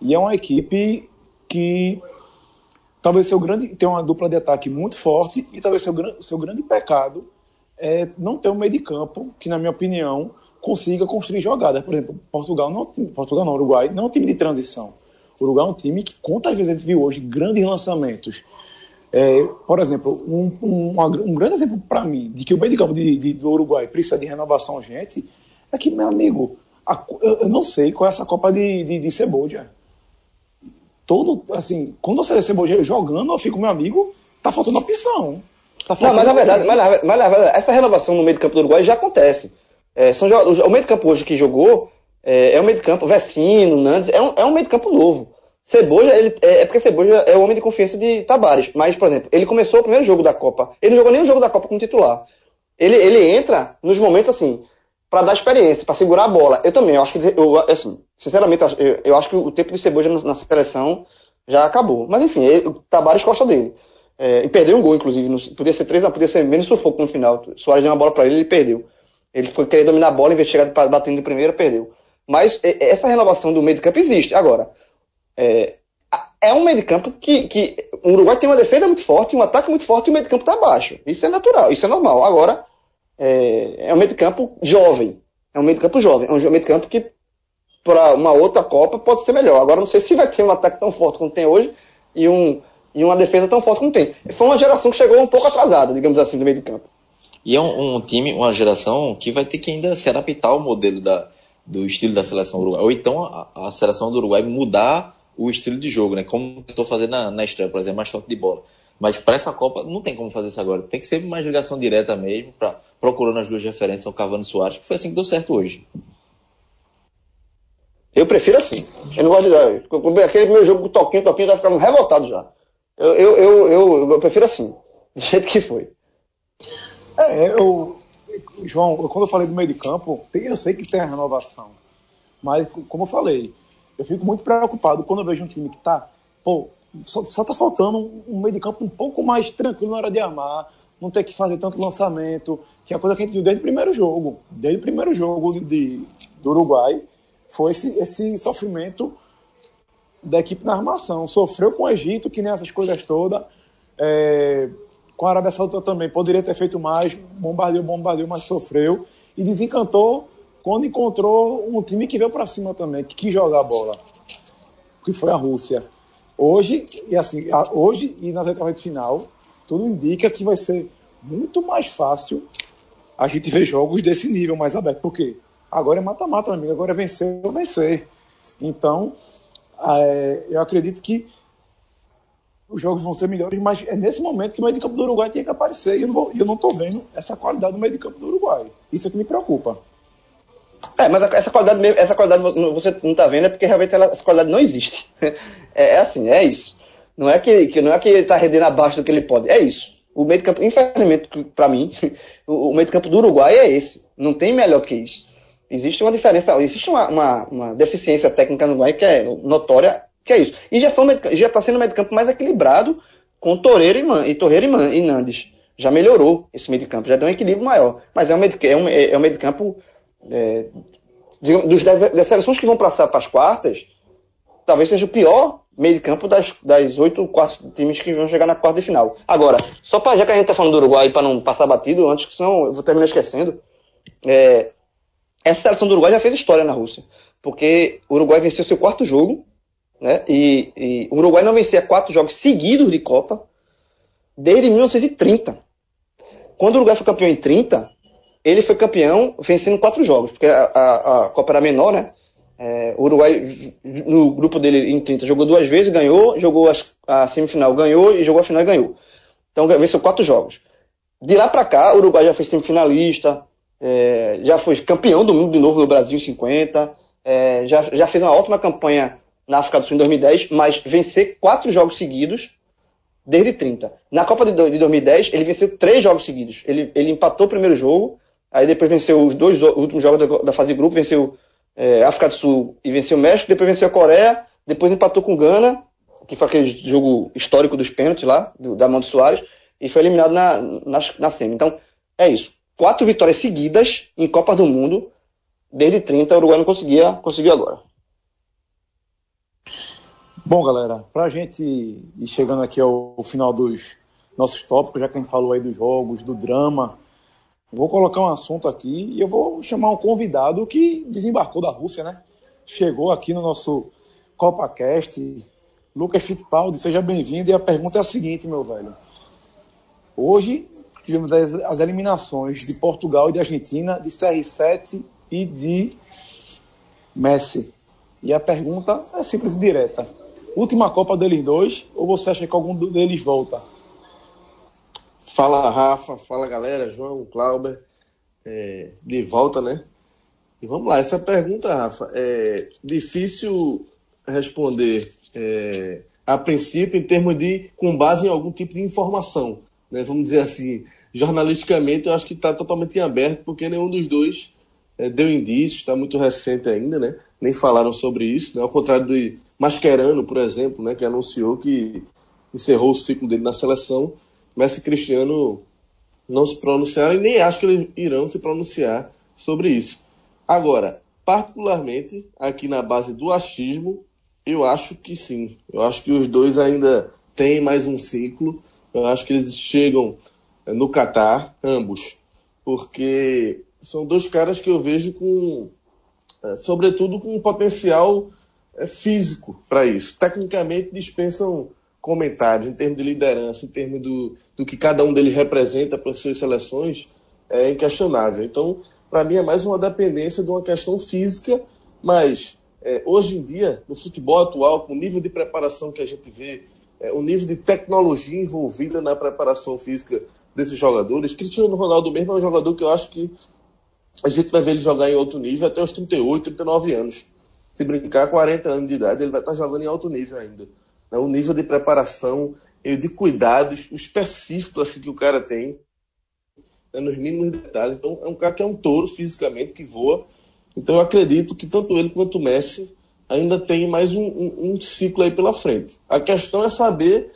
E é uma equipe que talvez seu grande tem uma dupla de ataque muito forte e talvez seu, seu grande pecado é não ter um meio de campo que, na minha opinião, consiga construir jogadas. Por exemplo, Portugal não, Portugal não, Uruguai não é um time de transição. O Uruguai é um time que, quantas vezes a gente viu hoje grandes lançamentos. É, por exemplo, um, um, um grande exemplo para mim de que o meio de campo de, de, do Uruguai precisa de renovação gente é que, meu amigo, a, eu, não sei qual é essa Copa de, de, de Ceboja. Todo, assim, quando você vê Ceboja jogando, eu fico, meu amigo, tá faltando opção. Tá faltando não, mas na verdade, mas, mas na verdade, essa renovação no meio de campo do Uruguai já acontece. É, são, o meio de campo hoje que jogou é, é um meio de campo, Vecino, Nandes, é um, é um meio de campo novo. Ceboja, ele, é, é, porque Ceboja é o homem de confiança de Tabares. Mas, por exemplo, ele começou o primeiro jogo da Copa. Ele não jogou nem jogo da Copa como titular. Ele, ele entra nos momentos assim, para dar experiência, para segurar a bola. Eu também, eu acho que, eu, assim, sinceramente, eu, eu acho que o tempo de Ceboja na seleção já acabou. Mas enfim, ele, o Tabares gosta dele. É, e perdeu um gol, inclusive. No, podia ser três, podia ser menos sufoco no final. Soares deu uma bola para ele, ele perdeu. Ele foi querer dominar a bola, em vez de chegar batendo de primeira, perdeu. Mas essa renovação do meio de campo existe. Agora, é, é um meio de campo que, que o Uruguai tem uma defesa muito forte, um ataque muito forte e o meio de campo está baixo. Isso é natural, isso é normal. Agora, é, é um meio de campo jovem. É um meio de campo jovem. É um meio de campo que, para uma outra Copa, pode ser melhor. Agora, não sei se vai ter um ataque tão forte como tem hoje e, um, e uma defesa tão forte como tem. Foi uma geração que chegou um pouco atrasada, digamos assim, do meio de campo. E é um, um time, uma geração que vai ter que ainda se adaptar ao modelo da, do estilo da seleção uruguai. Ou então a, a seleção do Uruguai mudar o estilo de jogo, né? Como tentou fazer na, na estreia, por exemplo, mais toque de bola. Mas para essa Copa não tem como fazer isso agora. Tem que ser mais ligação direta mesmo, pra, procurando as duas referências, o Cavani e Soares, que foi assim que deu certo hoje. Eu prefiro assim. Eu não gosto de. Aquele meu jogo com o Toquinho, o Toquinho tá ficando revoltado já. Eu, eu, eu, eu, eu prefiro assim. (laughs) Do jeito que foi. É, eu. João, quando eu falei do meio de campo, eu sei que tem a renovação. Mas, como eu falei, eu fico muito preocupado quando eu vejo um time que tá, pô, só, só tá faltando um meio de campo um pouco mais tranquilo na hora de armar, não ter que fazer tanto lançamento, que é a coisa que a gente viu desde o primeiro jogo. Desde o primeiro jogo de, do Uruguai, foi esse, esse sofrimento da equipe na armação. Sofreu com o Egito, que nem essas coisas todas. É, com a Arábia Saudita também, poderia ter feito mais, bombardeou, bombardeou, mas sofreu. E desencantou quando encontrou um time que veio para cima também, que quis jogar a bola, que foi a Rússia. Hoje, e assim, hoje e nas etapas de final, tudo indica que vai ser muito mais fácil a gente ver jogos desse nível mais aberto. Por quê? Agora é mata-mata, amigo. Agora é vencer ou vencer. Então, é, eu acredito que os jogos vão ser melhores, mas é nesse momento que o meio de campo do Uruguai tem que aparecer. E eu não, eu não tô vendo essa qualidade do meio de campo do Uruguai. Isso é que me preocupa. É, mas essa qualidade, essa qualidade você não está vendo é porque realmente ela, essa qualidade não existe. (laughs) É, é, assim, é isso. Não é que, que não é que ele está rendendo abaixo do que ele pode. É isso. O meio de campo, infelizmente, para mim, (laughs) o, o meio de campo do Uruguai é esse. Não tem melhor que isso. Existe uma diferença, existe uma, uma, uma deficiência técnica no Uruguai que é notória, que é isso. E já está sendo um meio de campo mais equilibrado com Torreira e, Man, e, Torreira e, Man, e Nandes. Já melhorou esse meio de campo, já deu um equilíbrio maior. Mas é um meio de, é um, é um meio de campo é, dos, das, das, seleções que vão passar para as quartas, talvez seja o pior meio de campo das, das oito quatro times que vão chegar na quarta de final. Agora, só para já que a gente está falando do Uruguai, para não passar batido, antes que senão eu vou terminar esquecendo, é, essa seleção do Uruguai já fez história na Rússia, porque o Uruguai venceu seu quarto jogo, né, e, e o Uruguai não vencia quatro jogos seguidos de Copa desde 1930. Quando o Uruguai foi campeão em 30, ele foi campeão vencendo quatro jogos, porque a, a, a Copa era menor, né? É, o Uruguai, no grupo dele em 30, jogou duas vezes, ganhou, jogou as, a semifinal, ganhou, e jogou a final e ganhou. Então venceu quatro jogos. De lá para cá, o Uruguai já foi semifinalista, é, já foi campeão do mundo de novo no Brasil em 50, é, já, já fez uma ótima campanha na África do Sul em 2010, mas vencer quatro jogos seguidos desde 30. Na Copa de, de 2010, ele venceu três jogos seguidos. Ele, ele empatou o primeiro jogo, Aí depois venceu os dois últimos jogos da, fase de grupo, venceu é, África do Sul e venceu o México, depois venceu a Coreia, depois empatou com Gana, que foi aquele jogo histórico dos pênaltis lá, do, da mão do Soares, e foi eliminado na, na, na semi. Então, é isso. Quatro vitórias seguidas em Copa do Mundo, desde 30, o Uruguai não conseguia, conseguiu agora. Bom, galera, para a gente ir chegando aqui ao, final dos nossos tópicos, já que a gente falou aí dos jogos, do drama, Vou colocar um assunto aqui e eu vou chamar um convidado que desembarcou da Rússia, né? Chegou aqui no nosso CopaCast. Lucas Fittipaldi, seja bem-vindo. E a pergunta é a seguinte, meu velho. Hoje tivemos as eliminações de Portugal e de Argentina, de CR7 e de Messi. E a pergunta é simples e direta. Última Copa deles dois ou você acha que algum deles volta? Fala Rafa, fala galera, João, Clauber, é, de volta, né? E vamos lá, essa pergunta, Rafa, é difícil responder é, a princípio em termos de, com base em algum tipo de informação, né? Vamos dizer assim, jornalisticamente eu acho que está totalmente em aberto, porque nenhum dos dois é, deu indícios, está muito recente ainda, né? Nem falaram sobre isso, né? Ao contrário do Mascherano, por exemplo, né? Que anunciou que encerrou o ciclo dele na seleção Messi e Cristiano não se pronunciaram e nem acho que eles irão se pronunciar sobre isso. Agora, particularmente aqui na base do achismo, eu acho que sim. Eu acho que os dois ainda têm mais um ciclo. Eu acho que eles chegam eh, no Catar, ambos, porque são dois caras que eu vejo com, eh, sobretudo, com um potencial físico para isso. Tecnicamente dispensam comentários, em termos de liderança, em termos do, do que cada um deles representa para as suas seleções, é inquestionável. Então, para mim, é mais uma dependência de uma questão física, mas é, hoje em dia, no futebol atual, com o nível de preparação que a gente vê, é, o nível de tecnologia envolvida na preparação física desses jogadores, Cristiano Ronaldo mesmo é um jogador que eu acho que a gente vai ver ele jogar em outro nível até os 38, 39 anos. Se brincar, 40 anos de idade, ele vai estar jogando em alto nível ainda. Né, o nível de preparação de cuidados específicos assim, que o cara tem, né, nos mínimos detalhes. Então, é um cara que é um touro fisicamente, que voa, Então eu acredito que tanto ele quanto o Messi ainda tem mais um, um, um ciclo aí pela frente. A questão é saber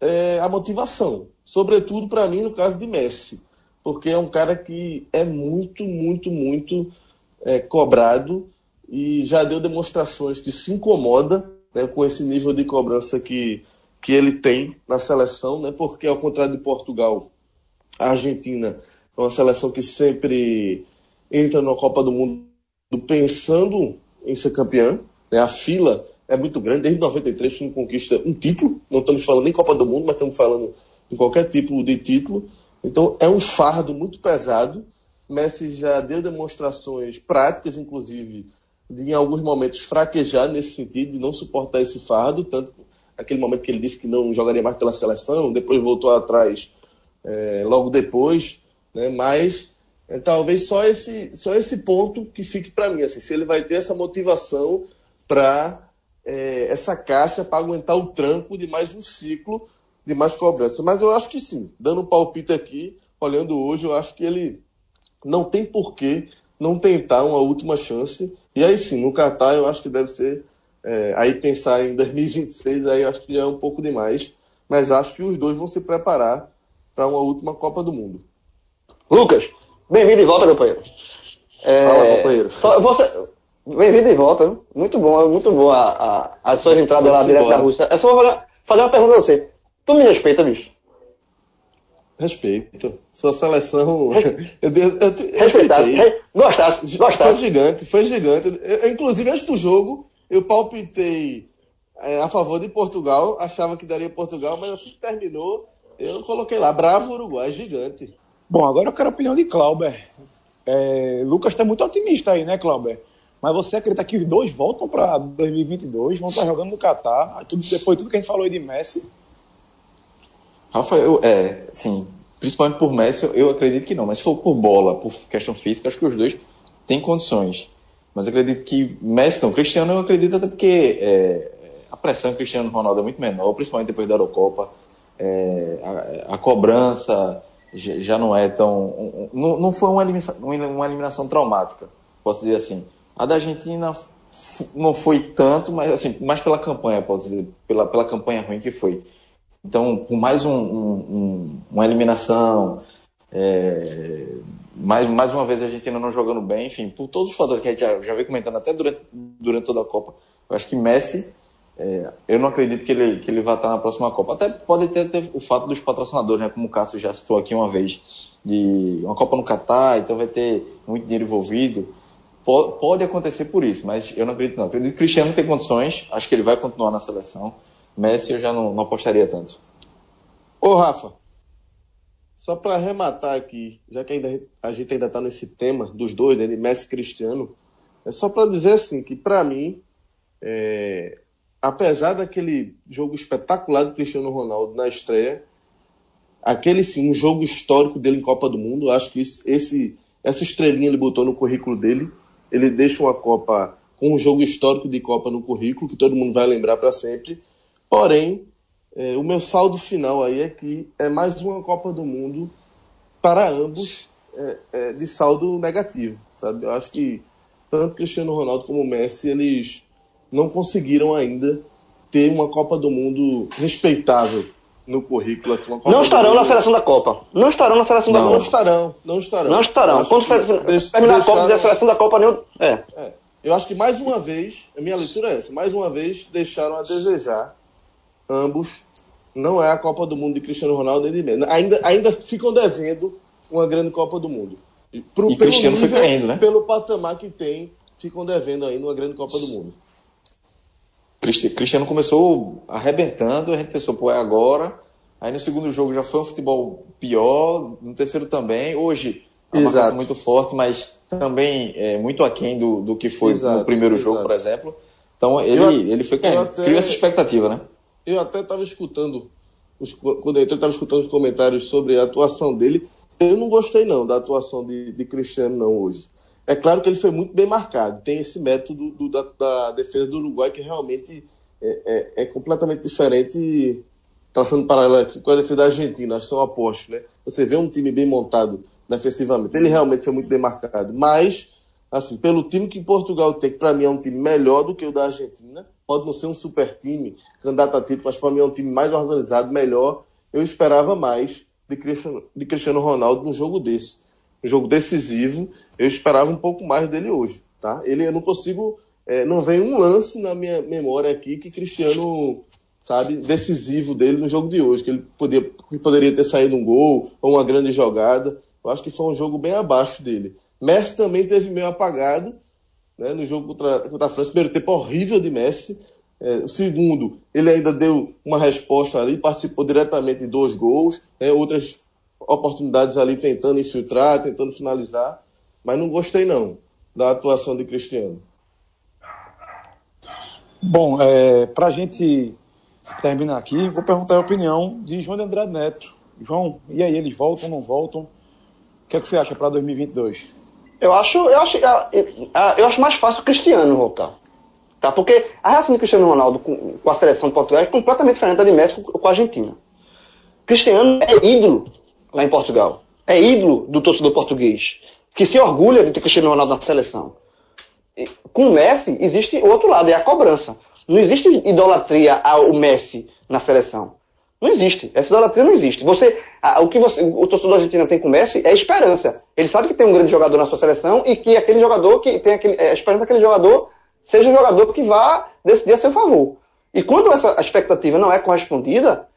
é, a motivação, sobretudo para mim no caso de Messi, porque é um cara que é muito, muito, muito é, cobrado e já deu demonstrações que se incomoda né, com esse nível de cobrança que, que ele tem na seleção, né, porque ao contrário de Portugal, a Argentina é uma seleção que sempre entra na Copa do Mundo pensando em ser campeã. Né? A fila é muito grande, desde 93 que não conquista um título, não estamos falando nem Copa do Mundo, mas estamos falando em qualquer tipo de título. Então é um fardo muito pesado. Messi já deu demonstrações práticas, inclusive, de em alguns momentos fraquejar nesse sentido, de não suportar esse fardo, tanto aquele momento que ele disse que não jogaria mais pela seleção, depois voltou atrás é, logo depois, né? mas é, talvez só esse, só esse ponto que fique para mim, assim, se ele vai ter essa motivação para é, essa caixa para aguentar o tranco de mais um ciclo de mais cobrança. Mas eu acho que sim, dando um palpite aqui, olhando hoje, eu acho que ele não tem porquê não tentar uma última chance. E aí sim, no Qatar eu acho que deve ser. É, aí pensar em 2026 aí eu acho que já é um pouco demais. Mas acho que os dois vão se preparar para uma última Copa do Mundo. Lucas, bem-vindo de volta, companheiro. É, Fala, companheiro. Só, você, bem-vindo de volta. Muito bom, muito bom a, a, as suas entradas lá direto da Rússia. É só fazer, fazer uma pergunta a você. Tu me respeita, bicho? Respeito. Sua seleção. (laughs) eu, eu, eu, Respeitado. Gostasse, gostasse. Foi gigante, foi gigante. Eu, inclusive, antes do jogo, eu palpitei é, a favor de Portugal, achava que daria Portugal, mas assim que terminou, eu coloquei lá, bravo Uruguai, gigante. Bom, agora eu quero a opinião de Clauber. É, Lucas está muito otimista aí, né, Clauber? Mas você acredita que os dois voltam para 2022, vão estar jogando no Catar, tudo, depois tudo que a gente falou aí de Messi? Rafael, é, sim, principalmente por Messi, eu acredito que não, mas se for por bola, por questão física, acho que os dois têm condições. Mas acredito que Messi não, Cristiano eu acredito até porque é, a pressão do Cristiano Ronaldo é muito menor, principalmente depois da Eurocopa é, a, a, cobrança já não é tão. Não, não foi uma eliminação, uma eliminação traumática, posso dizer assim. A da Argentina não foi tanto, mas assim, mais pela campanha, posso dizer, pela, pela campanha ruim que foi. Então, com mais um, um, uma eliminação, é, mais, mais uma vez a Argentina não jogando bem, enfim, por todos os fatores que a gente já, já veio comentando até durante, durante toda a Copa, eu acho que Messi é, eu não acredito que ele, que ele vá estar na próxima Copa. Até pode ter, ter o fato dos patrocinadores, né, como o Cássio já citou aqui uma vez, de uma Copa no Catar, então vai ter muito dinheiro envolvido. Pode, acontecer por isso, mas eu não acredito não. Acredito que o Cristiano tem condições, acho que ele vai continuar na seleção. Messi eu já não, não apostaria tanto. Ô Rafa, só para arrematar aqui, já que ainda, a gente ainda está nesse tema dos dois, né, de Messi e Cristiano, é só para dizer assim que para mim é, apesar daquele jogo espetacular do Cristiano Ronaldo na estreia, aquele sim, um jogo histórico dele em Copa do Mundo, acho que esse, essa estrelinha ele botou no currículo dele, ele deixa uma Copa com um jogo histórico de Copa no currículo, que todo mundo vai lembrar para sempre. Porém, é, o meu saldo final aí é que é mais uma Copa do Mundo para ambos é, é, de saldo negativo, sabe? Eu acho que tanto Cristiano Ronaldo como Messi, eles não conseguiram ainda ter uma Copa do Mundo respeitável no currículo. Assim, não estarão na seleção da Copa. Não estarão na seleção não, da Copa. Não estarão, não estarão. Não estarão. Quando terminar a Copa a seleção da Copa, nem. É. é. Eu acho que mais uma vez, a minha leitura é essa, mais uma vez deixaram a desejar ambos. Não é a Copa do Mundo de Cristiano Ronaldo nem de Messi. Ainda, ainda ficam devendo uma grande Copa do Mundo. Pro, e Cristiano nível, foi caindo, né? Pelo patamar que tem, ficam devendo ainda uma grande Copa do Mundo. Cristiano começou arrebentando, a gente pensou, pô, é agora. Aí no segundo jogo já foi um futebol pior, no terceiro também. Hoje, a marcação muito forte, mas também é, muito aquém do, do que foi exato, no primeiro exato. jogo, por exemplo. Então ele, eu, ele foi caindo, até, criou essa expectativa, né? Eu até estava escutando, os, quando eu estava escutando os comentários sobre a atuação dele, eu não gostei não da atuação de, de Cristiano não hoje. É claro que ele foi muito bem marcado. Tem esse método do, da, da, defesa do Uruguai que realmente é, é, é completamente diferente, traçando paralelo aqui com a defesa da Argentina. Acho que são opostos, né? Você vê um time bem montado defensivamente. Ele realmente foi muito bem marcado. Mas assim, pelo time que Portugal tem, que para mim é um time melhor do que o da Argentina, pode não ser um super time, candidato a título, mas para mim é um time mais organizado, melhor. Eu esperava mais de Cristiano, de Cristiano Ronaldo num jogo desse. Um jogo decisivo, eu esperava um pouco mais dele hoje. Tá? Ele, eu não consigo, é, não vem um lance na minha memória aqui que Cristiano, sabe, decisivo dele no jogo de hoje, que ele podia, que poderia ter saído um gol ou uma grande jogada. Eu acho que foi um jogo bem abaixo dele. Messi também teve meio apagado, né, no jogo contra, contra a França. Primeiro tempo horrível de Messi. É, segundo, ele ainda deu uma resposta ali, participou diretamente de dois gols, né, outras oportunidades ali tentando infiltrar, tentando finalizar, mas não gostei não da atuação de Cristiano. Bom, é, para a gente terminar aqui, vou perguntar a opinião de João de Andrade Neto. João, e aí, eles voltam ou não voltam? O que, é que você acha para 2022? Eu acho, eu acho, eu acho mais fácil o Cristiano voltar. Tá? Porque a relação de Cristiano Ronaldo com, com a seleção de Portugal é completamente diferente da de Messi com, com a Argentina. Cristiano é ídolo lá em Portugal. É ídolo do torcedor português, que se orgulha de ter Cristiano Ronaldo na seleção. Com o Messi, existe o outro lado, é a cobrança. Não existe idolatria ao Messi na seleção. Não existe. Essa idolatria não existe. Você, a, o que você, o torcedor argentino tem com o Messi é esperança. Ele sabe que tem um grande jogador na sua seleção e que aquele jogador que tem aquele, é, a esperança daquele jogador seja um jogador que vá decidir a seu favor. E quando essa expectativa não é correspondida,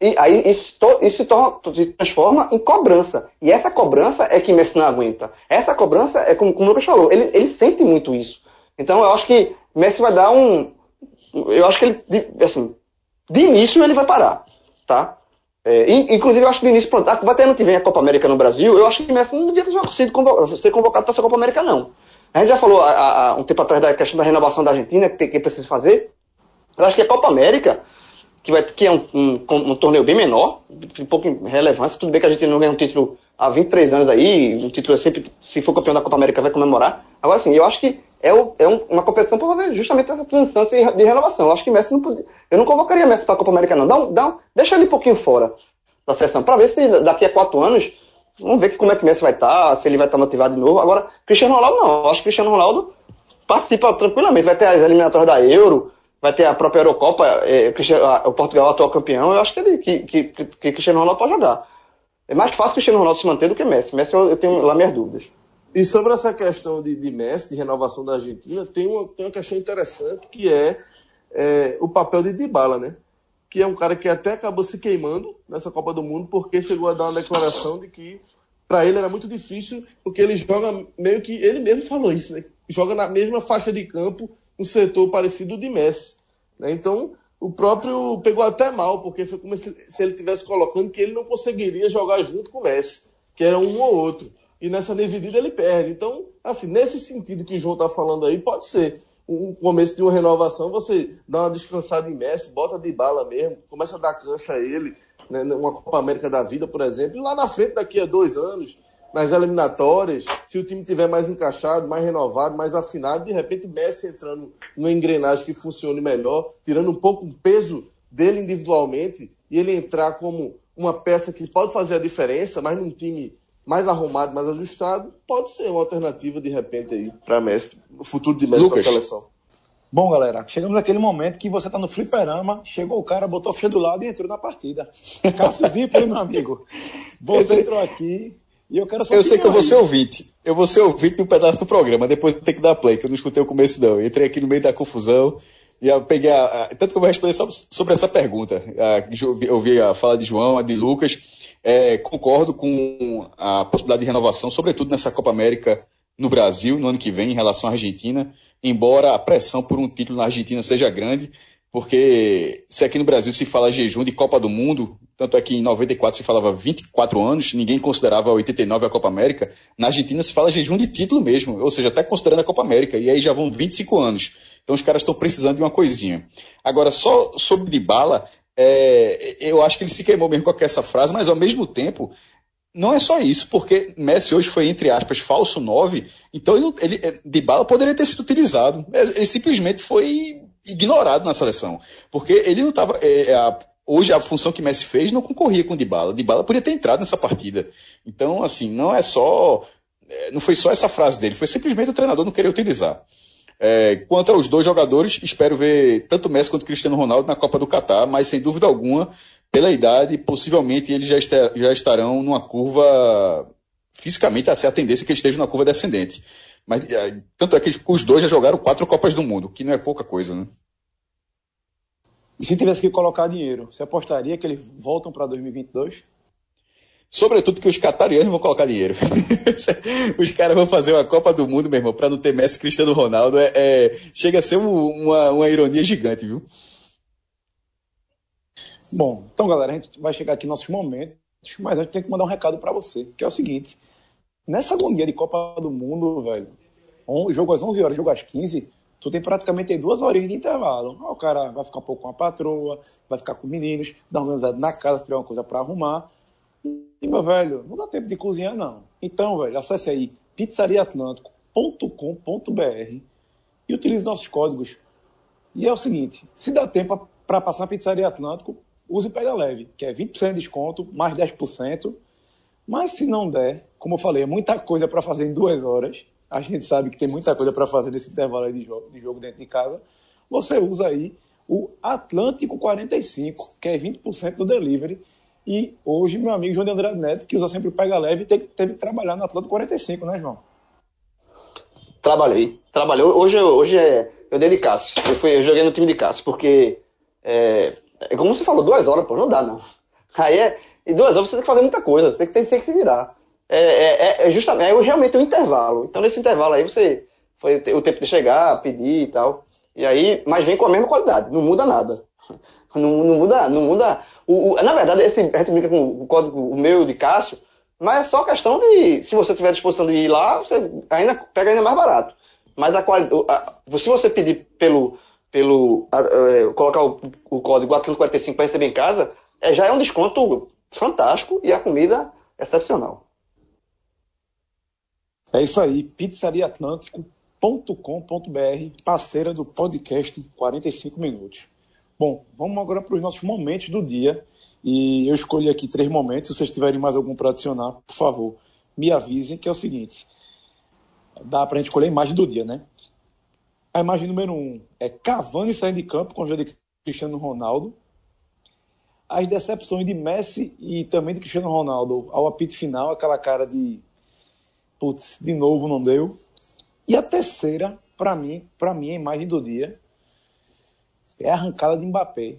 e aí isso, isso se, torna, se, transforma em cobrança. E essa cobrança é que Messi não aguenta. Essa cobrança é como, como o Lucas falou, ele, ele sente muito isso. Então eu acho que Messi vai dar um. Eu acho que ele, assim, de início ele vai parar tá? É, inclusive, eu acho que no início, pronto, ah, vai ter ano que vem a Copa América no Brasil, eu acho que Messi não devia ter sido convocado, ser convocado para essa Copa América, não. A gente já falou há, um tempo atrás da questão da renovação da Argentina, que, tem, que precisa fazer. Eu acho que a Copa América, que, vai, que é um, um, um torneio bem menor, de pouca relevância, tudo bem que a gente não ganha um título há 23 anos aí, um título é sempre, se for campeão da Copa América, vai comemorar. Agora sim, eu acho que é, o, é um, uma competição para fazer justamente essa transição de renovação. Eu acho que Messi não podia. Eu não convocaria Messi para a Copa América, não. Dá um, dá um, deixa ele um pouquinho fora da seleção, para ver se daqui a quatro anos. Vamos ver como é que Messi vai estar, tá, se ele vai estar tá motivado de novo. Agora, Cristiano Ronaldo não. Eu acho que Cristiano Ronaldo participa tranquilamente. Vai ter as eliminatórias da Euro, vai ter a própria Eurocopa, é, o Portugal atual campeão. Eu acho que, ele, que, que, que Cristiano Ronaldo pode jogar. É mais fácil Cristiano Ronaldo se manter do que Messi. Messi eu, eu tenho lá minhas dúvidas. E sobre essa questão de, de Messi, de renovação da Argentina, tem uma, tem uma questão interessante que é, é, o papel de Dybala, né? Que é um cara que até acabou se queimando nessa Copa do Mundo porque chegou a dar uma declaração de que para ele era muito difícil porque ele joga meio que ele mesmo falou isso, né? Joga na mesma faixa de campo, um setor parecido de Messi, né? Então o próprio pegou até mal porque foi como se, se ele tivesse colocando que ele não conseguiria jogar junto com o Messi, que era um ou outro e nessa dividida ele perde. Então, assim, nesse sentido que o João está falando aí, pode ser um começo de uma renovação, você dá uma descansada em Messi, bota de bala mesmo, começa a dar cancha a ele, né, numa Copa América da vida, por exemplo, e lá na frente, daqui a dois anos, nas eliminatórias, se o time tiver mais encaixado, mais renovado, mais afinado, de repente Messi entrando numa engrenagem que funcione melhor, tirando um pouco o peso dele individualmente, e ele entrar como uma peça que pode fazer a diferença, mas num time mais arrumado, mais ajustado, pode ser uma alternativa de repente aí para Messi, o futuro de Messi para a seleção. Bom, galera, chegamos naquele momento que você tá no fliperama, chegou o cara, botou o fio do lado e entrou na partida. Cássio Vip, meu amigo. Você entrou aqui e eu quero Eu sei que eu vou ser ouvinte. Eu vou ser ouvinte de um pedaço do programa, depois tem que dar play, que eu não escutei o começo não. Eu entrei aqui no meio da confusão e eu peguei a, a, tanto que eu vou responder sobre, sobre essa pergunta. A, eu ouvi a fala de João, a de Lucas. É, concordo com a possibilidade de renovação, sobretudo nessa Copa América no Brasil, no ano que vem, em relação à Argentina, embora a pressão por um título na Argentina seja grande, porque se aqui no Brasil se fala jejum de Copa do Mundo, tanto é que em 94 se falava 24 anos, ninguém considerava 89 a Copa América, na Argentina se fala jejum de título mesmo, ou seja, até considerando a Copa América, e aí já vão 25 anos. Então os caras estão precisando de uma coisinha. Agora, só sobre Dybala, é, eu acho que ele se queimou mesmo com essa frase, mas ao mesmo tempo, não é só isso, porque Messi hoje foi, entre aspas, falso 9, então ele, ele é, de bala poderia ter sido utilizado. Ele simplesmente foi ignorado na seleção. Porque ele não estava. É, é hoje a função que Messi fez não concorria com o Dybala. Dybala podia ter entrado nessa partida. Então, assim, não é só é, não foi só essa frase dele, foi simplesmente o treinador não querer utilizar. É, quanto aos dois jogadores, espero ver tanto Messi quanto Cristiano Ronaldo na Copa do Catar, mas sem dúvida alguma, pela idade, possivelmente eles já, estar, já estarão numa curva. Fisicamente, assim, a tendência é que estejam na curva descendente. Mas é, tanto é que os dois já jogaram quatro Copas do Mundo, que não é pouca coisa, né? E se tivesse que colocar dinheiro, você apostaria que eles voltam para 2022? Sobretudo porque os catarianos vão colocar dinheiro. (laughs) os caras vão fazer uma Copa do Mundo, meu irmão, para não ter Messi Cristiano Ronaldo. É, é, chega a ser um, uma, uma ironia gigante, viu? Bom, então, galera, a gente vai chegar aqui nossos momentos, mas a gente tem que mandar um recado para você, que é o seguinte. Nessa agonia de Copa do Mundo, velho, um, jogo às 11 horas, jogo às 15, tu tem praticamente duas horinhas de intervalo. o cara vai ficar um pouco com a patroa, vai ficar com meninos, dá uma organizada na casa, tiver uma coisa para arrumar. Meu velho, não dá tempo de cozinhar, não. Então, velho, acesse aí pizzariaatlântico.com.br e utilize nossos códigos. E é o seguinte, se dá tempo para passar na Pizzaria Atlântico, use o Pega Leve, que é 20% de desconto, mais 10%. Mas se não der, como eu falei, é muita coisa para fazer em duas horas. A gente sabe que tem muita coisa para fazer nesse intervalo de jogo, de jogo dentro de casa. Você usa aí o Atlântico 45, que é 20% do delivery e hoje, meu amigo João de Andrade Neto, que usa sempre o Pega Leve, teve, teve que trabalhar no Atlântico 45, né, João? Trabalhei. Trabalhei. Hoje, hoje é, eu dei de Cássio. Eu, fui, eu joguei no time de Cássio, porque, é, é, como você falou, duas horas, pô, não dá, não. Aí é, em duas horas você tem que fazer muita coisa, você tem que, tem, tem que se virar. É, é, é, é justamente, é realmente um intervalo. Então, nesse intervalo aí, você foi o tempo de chegar, pedir e tal. E aí, mas vem com a mesma qualidade, não muda nada. (laughs) Não, não muda, não muda o, o, na verdade, esse, a gente brinca com o código meu de Cássio, mas é só questão de, se você tiver disposição de ir lá, você ainda pega ainda mais barato. Mas a se você pedir pelo, pelo a, é, colocar o, o código 445 para receber em casa, é, já é um desconto fantástico e a comida excepcional. É isso aí, pizzariaatlântico.com.br, parceira do podcast 45 minutos. Bom, vamos agora para os nossos momentos do dia. E eu escolhi aqui três momentos. Se vocês tiverem mais algum para adicionar, por favor, me avisem, que é o seguinte. Dá para a gente escolher a imagem do dia, né? A imagem número um é Cavani saindo de campo com o de Cristiano Ronaldo. As decepções de Messi e também de Cristiano Ronaldo ao apito final, aquela cara de putz, de novo não deu. E a terceira, para mim, para mim a imagem do dia é a arrancada de Mbappé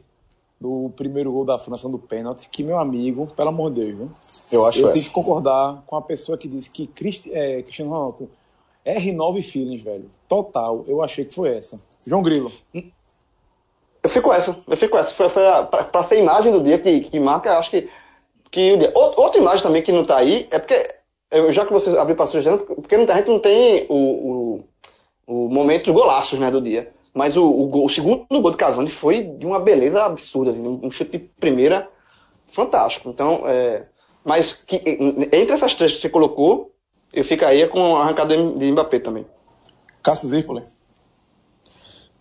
do primeiro gol da França do pênalti, que, meu amigo, pelo amor de Deus, viu? Eu acho Eu tenho que concordar com a pessoa que disse que é, Cristiano Ronaldo R9 feelings, velho. Total, eu achei que foi essa. João Grilo. Eu fico com essa, eu fico com essa. Foi, foi a, pra, pra, ser a imagem do dia que, que marca, acho que, que o dia. Outra imagem também que não tá aí é porque, já que você abriu para sugestão, porque a gente não tem o, o, o momento dos golaços né, do dia. Mas o, o, gol, o, segundo gol do Cavani foi de uma beleza absurda, assim, um chute de primeira fantástico. Então, é, mas que, entre essas três que você colocou, eu ficaria com a arrancada de Mbappé também. Cássio Zirpoli.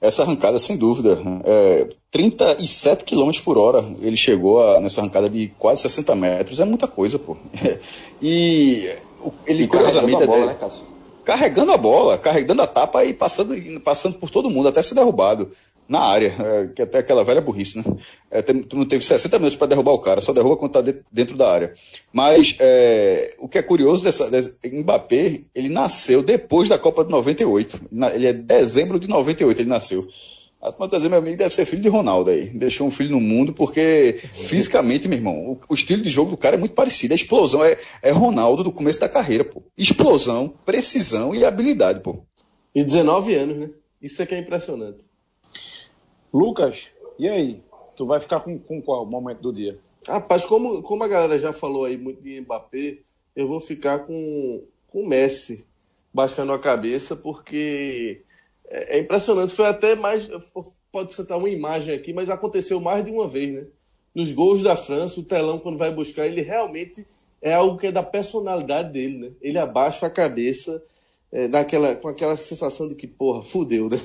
Essa arrancada, sem dúvida. É, 37 km por hora ele chegou a, nessa arrancada de quase 60 metros. É muita coisa, pô. (laughs) e ele, e curiosamente. A bola, é, né, Cássio? Carregando a bola, carregando a tapa e passando, passando por todo mundo, até ser derrubado na área, é, que até aquela velha burrice, né? É, tem, tu não teve 60 minutos para derrubar o cara, só derruba quando tá de, dentro da área. Mas é, o que é curioso dessa, dessa, Mbappé, ele nasceu depois da Copa de 98. Ele é dezembro de 98, ele nasceu. A turma tá dizendo, meu amigo, deve ser filho de Ronaldo aí. Deixou um filho no mundo, porque fisicamente, meu irmão, o, o, estilo de jogo do cara é muito parecido. A explosão é, é Ronaldo do começo da carreira, pô. Explosão, precisão e habilidade, pô. E 19 anos, né? Isso é que é impressionante. Lucas, e aí? Tu vai ficar com, com qual momento do dia? Rapaz, como, como a galera já falou aí muito de Mbappé, eu vou ficar com o Messi baixando a cabeça, porque é, é, impressionante. Foi até mais. Pode citar uma imagem aqui, mas aconteceu mais de uma vez, né? Nos gols da França, o telão, quando vai buscar, ele realmente é algo que é da personalidade dele, né? Ele abaixa a cabeça é, daquela, com aquela sensação de que, porra, fudeu, né?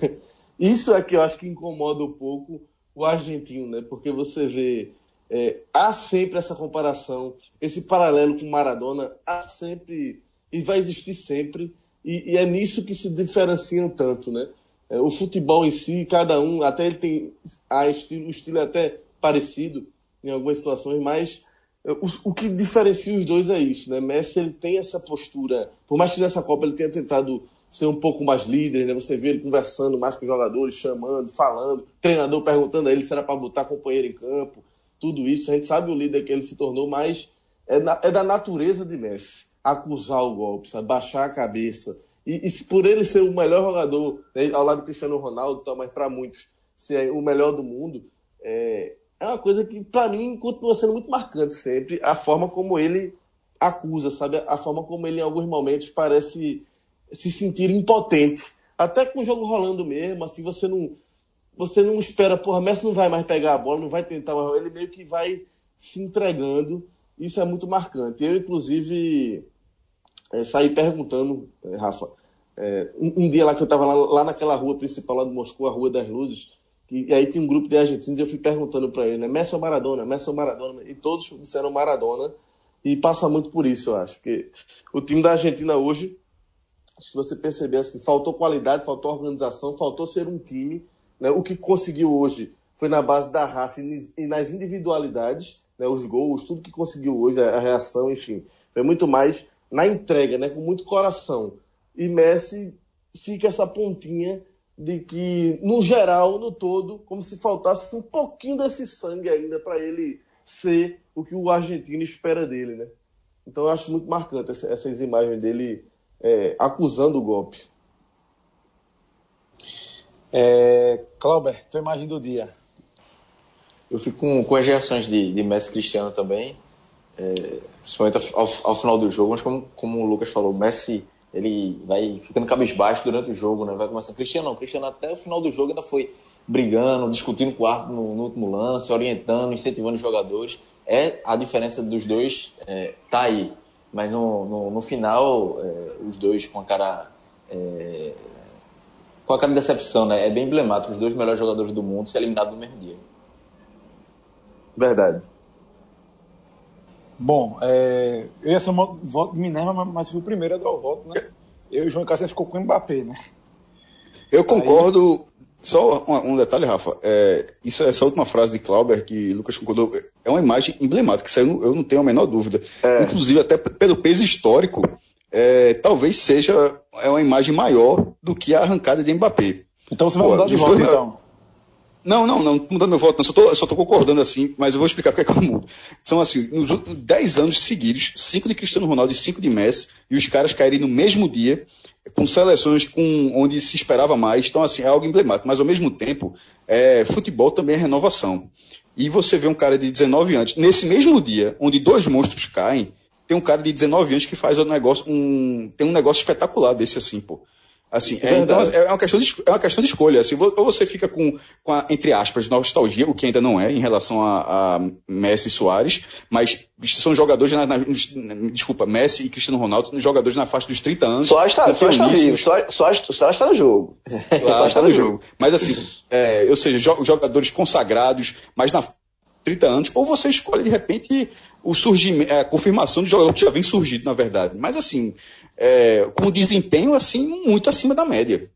Isso é que eu acho que incomoda um pouco o argentino, né? Porque você vê. É, há sempre essa comparação, esse paralelo com Maradona, há sempre e vai existir sempre. E, e é nisso que se diferenciam tanto, né? É, o futebol em si, cada um, até ele tem a estilo, o estilo é até parecido em algumas situações, mas é, o, o, que diferencia os dois é isso, né? Messi ele tem essa postura, por mais que nessa Copa ele tenha tentado ser um pouco mais líder, né? Você vê ele conversando mais com os jogadores, chamando, falando, treinador perguntando a ele se era para botar companheiro em campo, tudo isso. A gente sabe o líder que ele se tornou, mas é, na, é da natureza de Messi acusar o golpe, sabe? baixar a cabeça. E, e por ele ser o melhor jogador, né? ao lado do Cristiano Ronaldo, tá, mas para muitos ser o melhor do mundo, é, é uma coisa que para mim continua sendo muito marcante sempre, a forma como ele acusa, sabe? A forma como ele em alguns momentos parece se sentir impotente. Até com o jogo rolando mesmo, assim, você não você não espera, porra, Messi não vai mais pegar a bola, não vai tentar ele meio que vai se entregando. Isso é muito marcante. Eu, inclusive, é, saí perguntando, é, Rafa, é, um, um, dia lá que eu estava lá, lá, naquela rua principal lá de Moscou, a Rua das Luzes, que, e aí tinha um grupo de argentinos e eu fui perguntando para ele, né, Messi ou Maradona, Messi ou Maradona, e todos disseram Maradona, e passa muito por isso, eu acho, porque o time da Argentina hoje, acho que você percebeu assim, faltou qualidade, faltou organização, faltou ser um time, né, o que conseguiu hoje foi na base da raça e nas individualidades, né, os gols, tudo que conseguiu hoje, a reação, enfim, foi muito mais na entrega, né, com muito coração. E Messi fica essa pontinha de que, no geral, no todo, como se faltasse um pouquinho desse sangue ainda para ele ser o que o argentino espera dele, né? Então eu acho muito marcante essa, essas imagens dele é, acusando o golpe. É, Clauber, tua imagem do dia. Eu fico com, com as reações de, de Messi Cristiano também. É, principalmente ao, ao, final do jogo, mas como, como o Lucas falou, o Messi ele vai ficando cabisbaixo durante o jogo, né? Vai começando. Cristiano não, Cristiano até o final do jogo ainda foi brigando, discutindo com o árbitro no, no, último lance, orientando, incentivando os jogadores. É a diferença dos dois é, tá aí, mas no, no, no final é, os dois com a cara é, com a cara de decepção, né? É bem emblemático os dois melhores jogadores do mundo se eliminados no mesmo dia. Verdade. Bom, é, eu ia ser um voto de Minerva, mas fui o primeiro a dar o voto, né? Eu e o João Cássio ficou com o Mbappé, né? Eu concordo. Aí... Só um, um, detalhe, Rafa. É, isso, essa última frase de Clauber, que Lucas concordou, é uma imagem emblemática, isso eu não, eu não tenho a menor dúvida. É. Inclusive, até pelo peso histórico, é, talvez seja é uma imagem maior do que a arrancada de Mbappé. Então você vai Pô, mudar de voto, então. Não, não, não, mudando meu voto, não. Só tô, concordando assim, mas eu vou explicar porque é que eu mudo. São assim, nos últimos 10 anos seguidos, 5 de Cristiano Ronaldo e 5 de Messi, e os caras caírem no mesmo dia, com seleções com, onde se esperava mais. Então, assim, é algo emblemático. Mas ao mesmo tempo, é, futebol também é renovação. E você vê um cara de 19 anos, nesse mesmo dia, onde dois monstros caem, tem um cara de 19 anos que faz um negócio, um, tem um negócio espetacular desse assim, pô. Assim, é, então é uma questão de, é uma questão de escolha. Assim, ou você fica com, com a, entre aspas, nostalgia, o que ainda não é em relação a, a Messi e Soares, mas são jogadores na, na, desculpa, Messi e Cristiano Ronaldo, jogadores na faixa dos 30 anos. Soares está tá vivo, Soares está no jogo. (laughs) Claro, está no jogo. Mas assim, é, ou seja, jogadores consagrados, mas na 30 anos, ou você escolhe de repente o surgimento, a confirmação de jogador que já vem surgido, na verdade. Mas assim, é, com desempenho assim muito acima da média.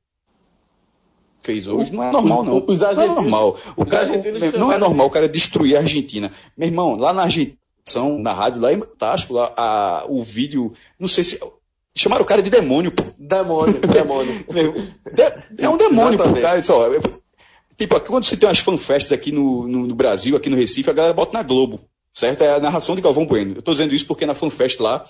Fez hoje, não é normal, não. Os não é normal. O cara, não é normal o cara destruir a Argentina. Meu irmão, lá na Argentina, na rádio, lá é fantástico, lá, a, o vídeo, não sei se. Chamaram o cara de demônio, pô. Demônio, (laughs) demônio. é um demônio, pô, cara. Só, tipo, quando você tem umas fanfests aqui no, no, no, Brasil, aqui no Recife, a galera bota na Globo, certo? É a narração de Galvão Bueno. Eu tô dizendo isso porque na fanfest lá,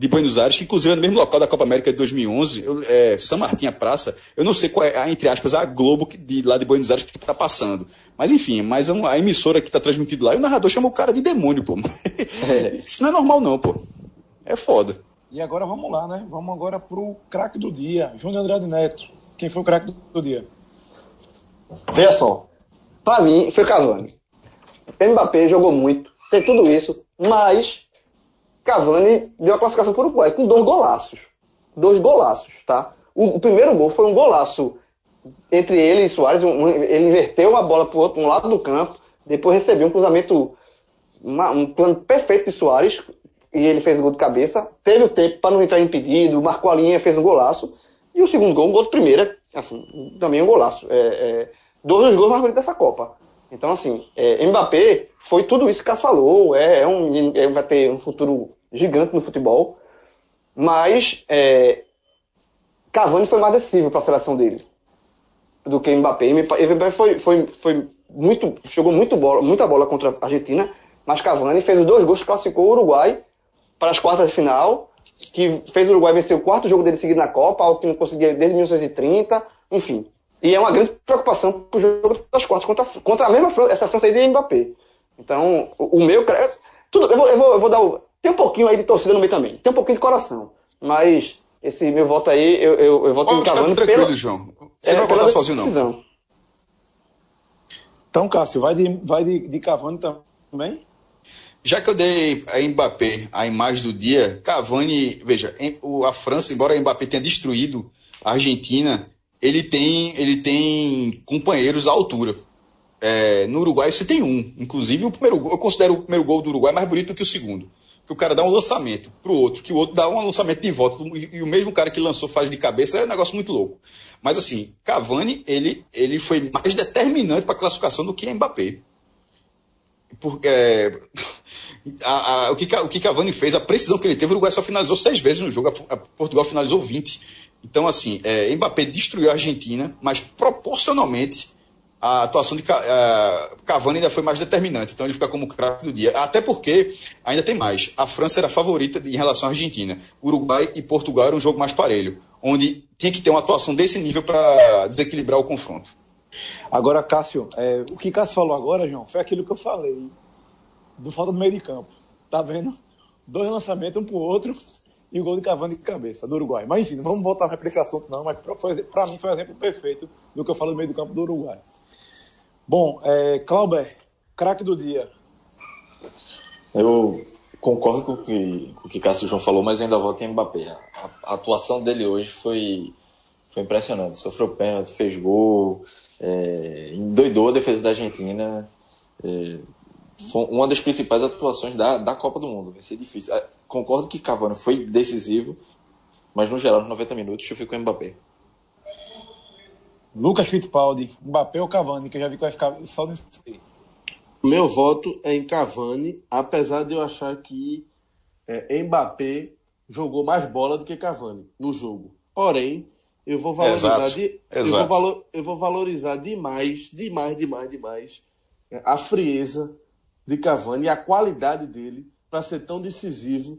de Buenos Aires, que inclusive é no mesmo local da Copa América de 2011, eu, é, São Martim, a praça, eu não sei qual é, entre aspas, a Globo de lá de Buenos Aires que está passando. Mas enfim, mas é a emissora que está transmitido lá, e o narrador chamou o cara de demônio, pô. É. (laughs) Isso não é normal não, pô. É foda. E agora vamos lá, né? Vamos agora pro craque do dia, Júnior Andrade Neto. Quem foi o craque do dia? Veja só, pra mim foi Cavani. Mbappé jogou muito, tem tudo isso, mas Cavani deu a classificação para o Uruguai com dois golaços. Dois golaços, tá? O, o, primeiro gol foi um golaço entre ele e Soares. Um, ele inverteu a bola para um lado do campo, depois recebeu um cruzamento, uma, um plano perfeito de Soares, e ele fez o gol de cabeça. Teve o tempo para não entrar impedido, marcou a linha, fez um golaço. E o segundo gol, um gol de primeira, assim, também um golaço. É, é, dois dos gols mais bonitos dessa Copa. Então, assim, é, Mbappé foi tudo isso que o Cássio falou. É, é um, vai ter um futuro gigante no futebol. Mas é, Cavani foi mais decisivo para a seleção dele do que Mbappé. Mbappé foi, foi, foi muito, jogou muito bola, muita bola contra a Argentina, mas Cavani fez os dois gols, classificou o Uruguai para as quartas de final, que fez o Uruguai vencer o quarto jogo dele seguido na Copa, algo que não conseguia desde 1930, enfim. E é uma grande preocupação para o jogo das quartas contra, contra a mesma França, essa França aí de Mbappé. Então, o, o meu. Tudo, eu, vou, eu, vou, eu vou dar o. Tem um pouquinho aí de torcida no meio também. Tem um pouquinho de coração. Mas esse meu voto aí, eu, eu, eu voto em Cavani. tranquilo, pela, João. Você é, não vai votar sozinho, decisão. não. Então, Cássio, vai de, vai de, de Cavani também? Já que eu dei a Mbappé a imagem do dia, Cavani, veja, a França, embora a Mbappé tenha destruído a Argentina, ele tem, ele tem companheiros à altura. É, no Uruguai você tem um. Inclusive, o primeiro eu considero o primeiro gol do Uruguai mais bonito do que o segundo. Que o cara dá um lançamento pro outro, que o outro dá um lançamento de volta, e o mesmo cara que lançou faz de cabeça, é um negócio muito louco. Mas assim, Cavani, ele, ele foi mais determinante para a classificação do que Mbappé. Porque, é, (laughs) a, a, o, que, o que Cavani fez, a precisão que ele teve, o Uruguai só finalizou seis vezes no jogo, a, Portugal finalizou 20. Então, assim, é, Mbappé destruiu a Argentina, mas proporcionalmente a atuação de Cavani ainda foi mais determinante. Então ele fica como craque do dia. Até porque ainda tem mais. A França era a favorita em relação à Argentina. Uruguai e Portugal era um jogo mais parelho, onde tinha que ter uma atuação desse nível para desequilibrar o confronto. Agora, Cássio, é, o que Cássio falou agora, João, foi aquilo que eu falei do falta do meio de campo. Tá vendo? Dois lançamentos um pro outro e o gol de Cavani de cabeça, do Uruguai. Mas enfim, não vamos voltar para esse assunto não, mas para mim foi um exemplo perfeito do que eu falo do meio do campo do Uruguai. Bom, é, Clauber, craque do dia. Eu concordo com o que, com o que Cássio João falou, mas ainda voto em Mbappé. A, a, atuação dele hoje foi, foi impressionante. Sofreu pênalti, fez gol, é, endoidou a defesa da Argentina. É, foi uma das principais atuações da, da Copa do Mundo. Vai ser difícil. É, concordo que Cavani foi decisivo, mas no geral, nos 90 minutos, eu fico com Mbappé. Lucas Fittipaldi, Mbappé ou Cavani, que eu já vi que vai ficar só nisso aí. Meu voto é em Cavani, apesar de eu achar que é, Mbappé jogou mais bola do que Cavani no jogo. Porém, eu vou valorizar, Exato. De, Exato. Eu, vou valor, eu vou valorizar demais, demais, demais, demais é, a frieza de Cavani e a qualidade dele para ser tão decisivo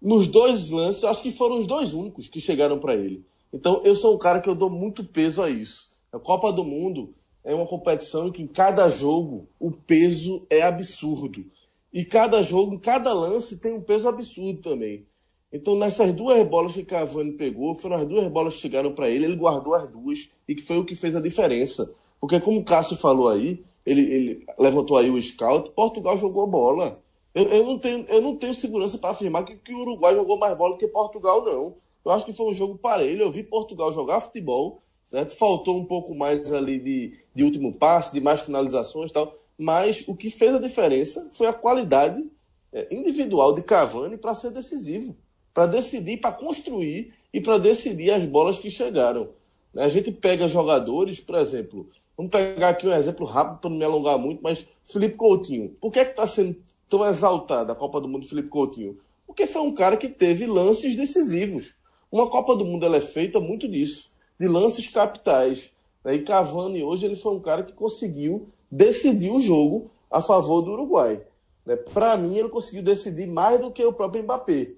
nos dois lances. Acho que foram os dois únicos que chegaram para ele. Então, eu sou um cara que eu dou muito peso a isso. A Copa do Mundo é uma competição em que em cada jogo o peso é absurdo. E cada jogo, cada lance tem um peso absurdo também. Então, nessas duas bolas que Cavani pegou, foram as duas bolas que chegaram para ele, ele guardou as duas, e que foi o que fez a diferença. Porque, como o Cássio falou aí, ele, ele levantou aí o scout, Portugal jogou bola. Eu, eu, não, tenho, eu não tenho segurança para afirmar que, que o Uruguai jogou mais bola que Portugal, não. Eu acho que foi um jogo parelho. Eu vi Portugal jogar futebol, certo? Faltou um pouco mais ali de, de último passe, de mais finalizações e tal. Mas o que fez a diferença foi a qualidade é, individual de Cavani para ser decisivo, para decidir, para construir e para decidir as bolas que chegaram. A gente pega jogadores, por exemplo, vamos pegar aqui um exemplo rápido para não me alongar muito, mas Felipe Coutinho. Por que é está sendo tão exaltado a Copa do Mundo Felipe Coutinho? Porque foi um cara que teve lances decisivos. Uma Copa do Mundo é feita muito disso, de lances capitais. Né? E Cavani hoje ele foi um cara que conseguiu decidir o jogo a favor do Uruguai. Né? Para mim, ele conseguiu decidir mais do que o próprio Mbappé.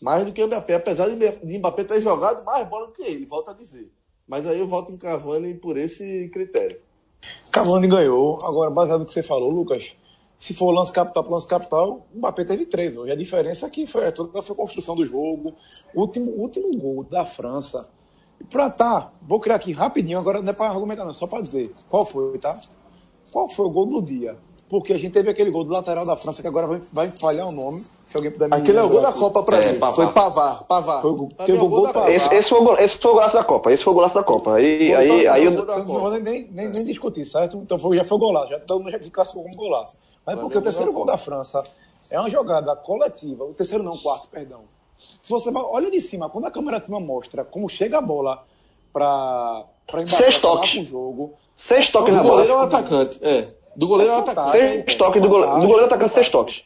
Mais do que o Mbappé, apesar de Mbappé ter jogado mais bola do que ele, volta a dizer. Mas aí eu voto em Cavani por esse critério. Cavani ganhou. Agora, baseado no que você falou, Lucas, se for lance capital para lance capital, o Mbappé teve três hoje. A diferença aqui foi toda foi a construção do jogo. Último, último gol da França. Pra tá, vou criar aqui rapidinho, agora não é para argumentar, não, só para dizer qual foi, tá? Qual foi o gol do dia? Porque a gente teve aquele gol do lateral da França, que agora vai, vai falhar o nome, se alguém puder me Aquele é o gol da Copa pra é, mim. Pavar. Foi Pavar. Pavar. Foi o, teve o gol, gol esse, esse, foi o, esse foi o golaço da Copa. Esse foi o golaço da Copa. Aí, aí, aí, eu, não vou nem, nem, nem discutir, certo? Então foi, já foi o golaço. Já, todo mundo já classificou como golaço. Mas porque o terceiro gol da França É uma jogada coletiva, o terceiro não, o quarto, perdão. Se você olha de cima, quando a câmera cima mostra como chega a bola para para Seis toques. o jogo. Seis toques na Do bola. goleiro ao atacante. É. Do goleiro ao atacante. Seis toques do goleiro. Do goleiro atacante, seis toques.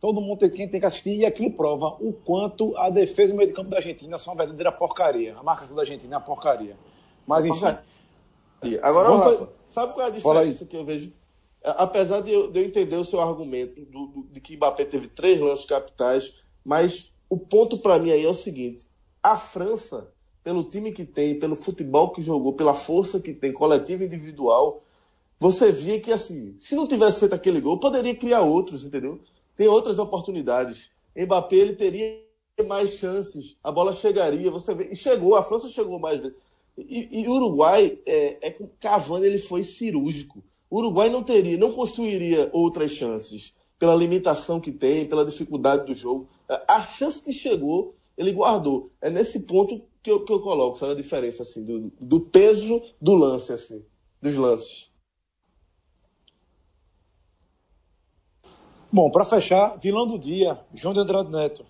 Todo mundo tem, quem tem que assistir e aquilo prova o quanto a defesa e o meio de campo da Argentina são uma verdadeira porcaria. A marcação da Argentina é uma porcaria. Mas enfim, Agora, Vamos Rafa, sabe qual é a diferença que eu vejo? Apesar de eu, de eu entender o seu argumento do- do- de que Mbappé teve três lances capitais, mas o ponto para mim aí é o seguinte: a França, pelo time que tem, pelo futebol que jogou, pela força que tem, coletiva e individual, você via que assim, se não tivesse feito aquele gol, poderia criar outros, entendeu? Tem outras oportunidades. Mbappé ele teria mais chances, a bola chegaria, você vê, e chegou, a França chegou mais. E, o Uruguai, é, é Cavani ele foi cirúrgico. O Uruguai não teria, não construiria outras chances pela limitação que tem, pela dificuldade do jogo. A chance que chegou, ele guardou. É nesse ponto que eu, que eu coloco, sabe a diferença assim do, do peso do lance assim, dos lances. bom, para fechar, vilão do dia, João de Andrade Neto.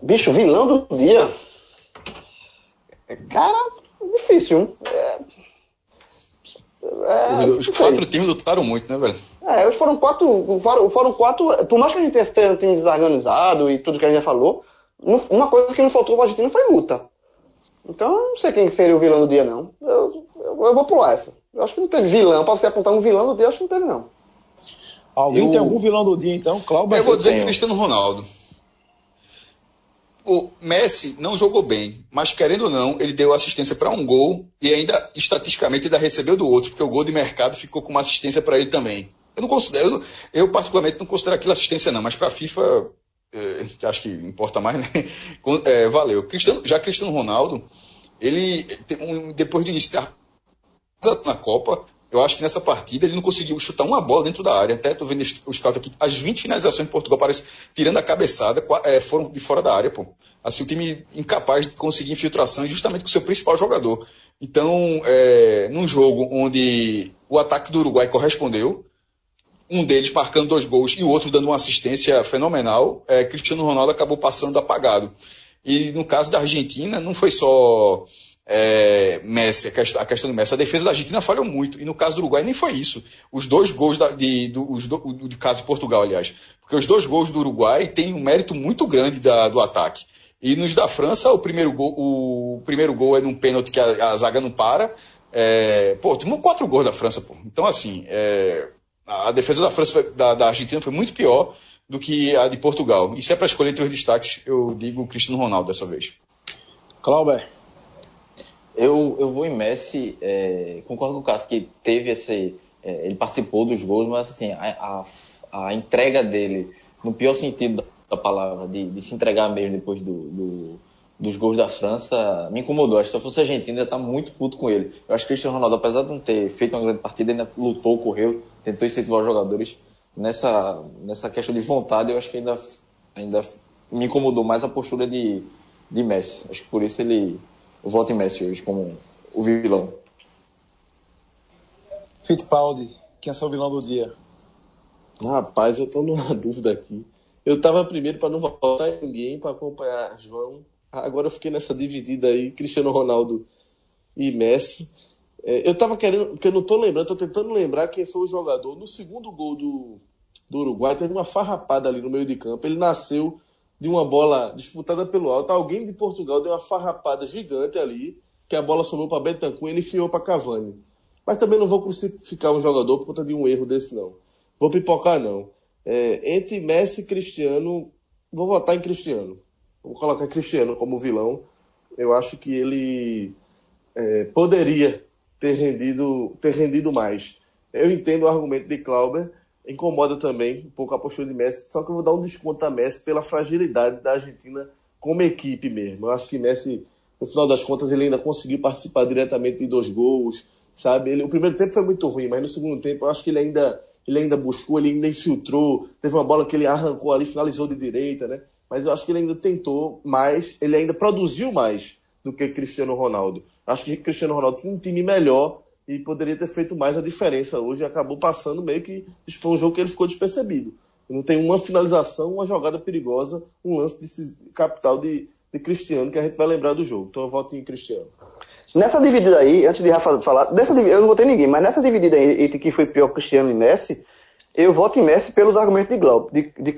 Bicho, vilão do dia. Cara, difícil. hein? É... É, Os quatro times lutaram muito, né, velho? É, hoje foram quatro, foram, foram quatro. Por mais que a gente tenha um time desorganizado e tudo que a gente já falou, não- uma coisa que não faltou pra Argentina foi luta. Então, eu não sei quem seria o vilão do dia, não. Eu, eu, eu vou pular essa. Eu acho que não teve vilão. Pra você apontar um vilão do dia, eu acho que não teve, não. Alguém Eu- tem algum vilão do dia, então? Cláudio? Eu vou dizer tenho. Cristiano Ronaldo. O Messi não jogou bem, mas querendo ou não, ele deu assistência para um gol e ainda, estatisticamente, ainda recebeu do outro, porque o gol de mercado ficou com uma assistência para ele também. Eu não considero, eu, particularmente não considero aquilo assistência, não, mas para a FIFA, eh, que acho que importa mais, (laughs) né? Eh, valeu. Cristiano, já Cristiano Ronaldo, ele, depois do início da na Copa, eu acho que nessa partida ele não conseguiu chutar uma bola dentro da área. Até tô vendo os- caras aqui, as 20 finalizações de Portugal, parece, tirando a cabeçada, é, foram de fora da área, pô. Assim, o time incapaz de conseguir infiltração, justamente com o seu principal jogador. Então, é, num jogo onde o ataque do Uruguai correspondeu, um deles marcando dois gols e o outro dando uma assistência fenomenal, é, Cristiano Ronaldo acabou passando apagado. E no caso da Argentina, não foi só é, Messi, a questão, do Messi. A defesa da Argentina falhou muito. E no caso do Uruguai nem foi isso. Os dois gols da, de, do, os do, o de caso de Portugal, aliás. Porque os dois gols do Uruguai têm um mérito muito grande da, do ataque. E nos da França, o primeiro gol, o primeiro gol é num pênalti que a, a zaga não para. É, pô, tomou quatro gols da França, pô. Então, assim, é, a defesa da França, foi- da, da Argentina foi muito pior do que a de Portugal. E se é para escolher entre os destaques, eu digo Cristiano Ronaldo dessa vez. Cláudio. Eu, eu vou em Messi, é, concordo com o Cássio que teve esse. é, ele participou dos gols, mas assim, a, a, a entrega dele, no pior sentido da palavra, de, de se entregar mesmo depois do, do- dos gols da França, me incomodou. Acho que se eu fosse argentino, ia estar muito puto com ele. Eu acho que o Cristiano Ronaldo, apesar de não ter feito uma grande partida, ainda lutou, correu, tentou incentivar os jogadores. Nessa, nessa questão de vontade, eu acho que ainda, ainda me incomodou mais a postura de, de Messi. Acho que por isso ele. Eu voto em Messi hoje como o vilão. Fittipaldi, quem é seu vilão do dia? Rapaz, eu tô numa (laughs) dúvida aqui. Eu tava primeiro para não votar em ninguém, para acompanhar João. Agora eu fiquei nessa dividida aí, Cristiano Ronaldo e Messi. É, eu tava querendo, porque eu não tô lembrando, tô tentando lembrar quem foi o jogador. No segundo gol do, do Uruguai, teve uma farrapada ali no meio de campo. Ele nasceu de uma bola disputada pelo alto. Alguém de Portugal deu uma farrapada gigante ali, que a bola sobrou para Bentancur e ele enfiou para Cavani. Mas também não vou crucificar um jogador por conta de um erro desse, não. Vou pipocar, não. É, entre Messi e Cristiano, vou votar em Cristiano. Vou colocar Cristiano como vilão. Eu acho que ele é, poderia ter rendido, ter rendido mais. Eu entendo o argumento de Clauber, incomoda também um pouco a postura de Messi, só que eu vou dar um desconto a Messi pela fragilidade da Argentina como equipe mesmo. Eu acho que Messi, no final das contas, ele ainda conseguiu participar diretamente de dois gols, sabe? Ele, o primeiro tempo foi muito ruim, mas no segundo tempo eu acho que ele ainda, ele ainda buscou, ele ainda infiltrou, teve uma bola que ele arrancou ali, finalizou de direita, né? Mas eu acho que ele ainda tentou mais, ele ainda produziu mais do que Cristiano Ronaldo. Acho que Cristiano Ronaldo tinha um time melhor e poderia ter feito mais a diferença hoje. Acabou passando meio que. Foi um jogo que ele ficou despercebido. Não tem uma finalização, uma jogada perigosa, um lance de capital de, de Cristiano que a gente vai lembrar do jogo. Então eu voto em Cristiano. Nessa dividida aí, antes de Rafa falar, dessa eu não votei ninguém, mas nessa dividida aí, entre quem foi pior Cristiano e Messi, eu voto em Messi pelos argumentos de, Glauber, de, de.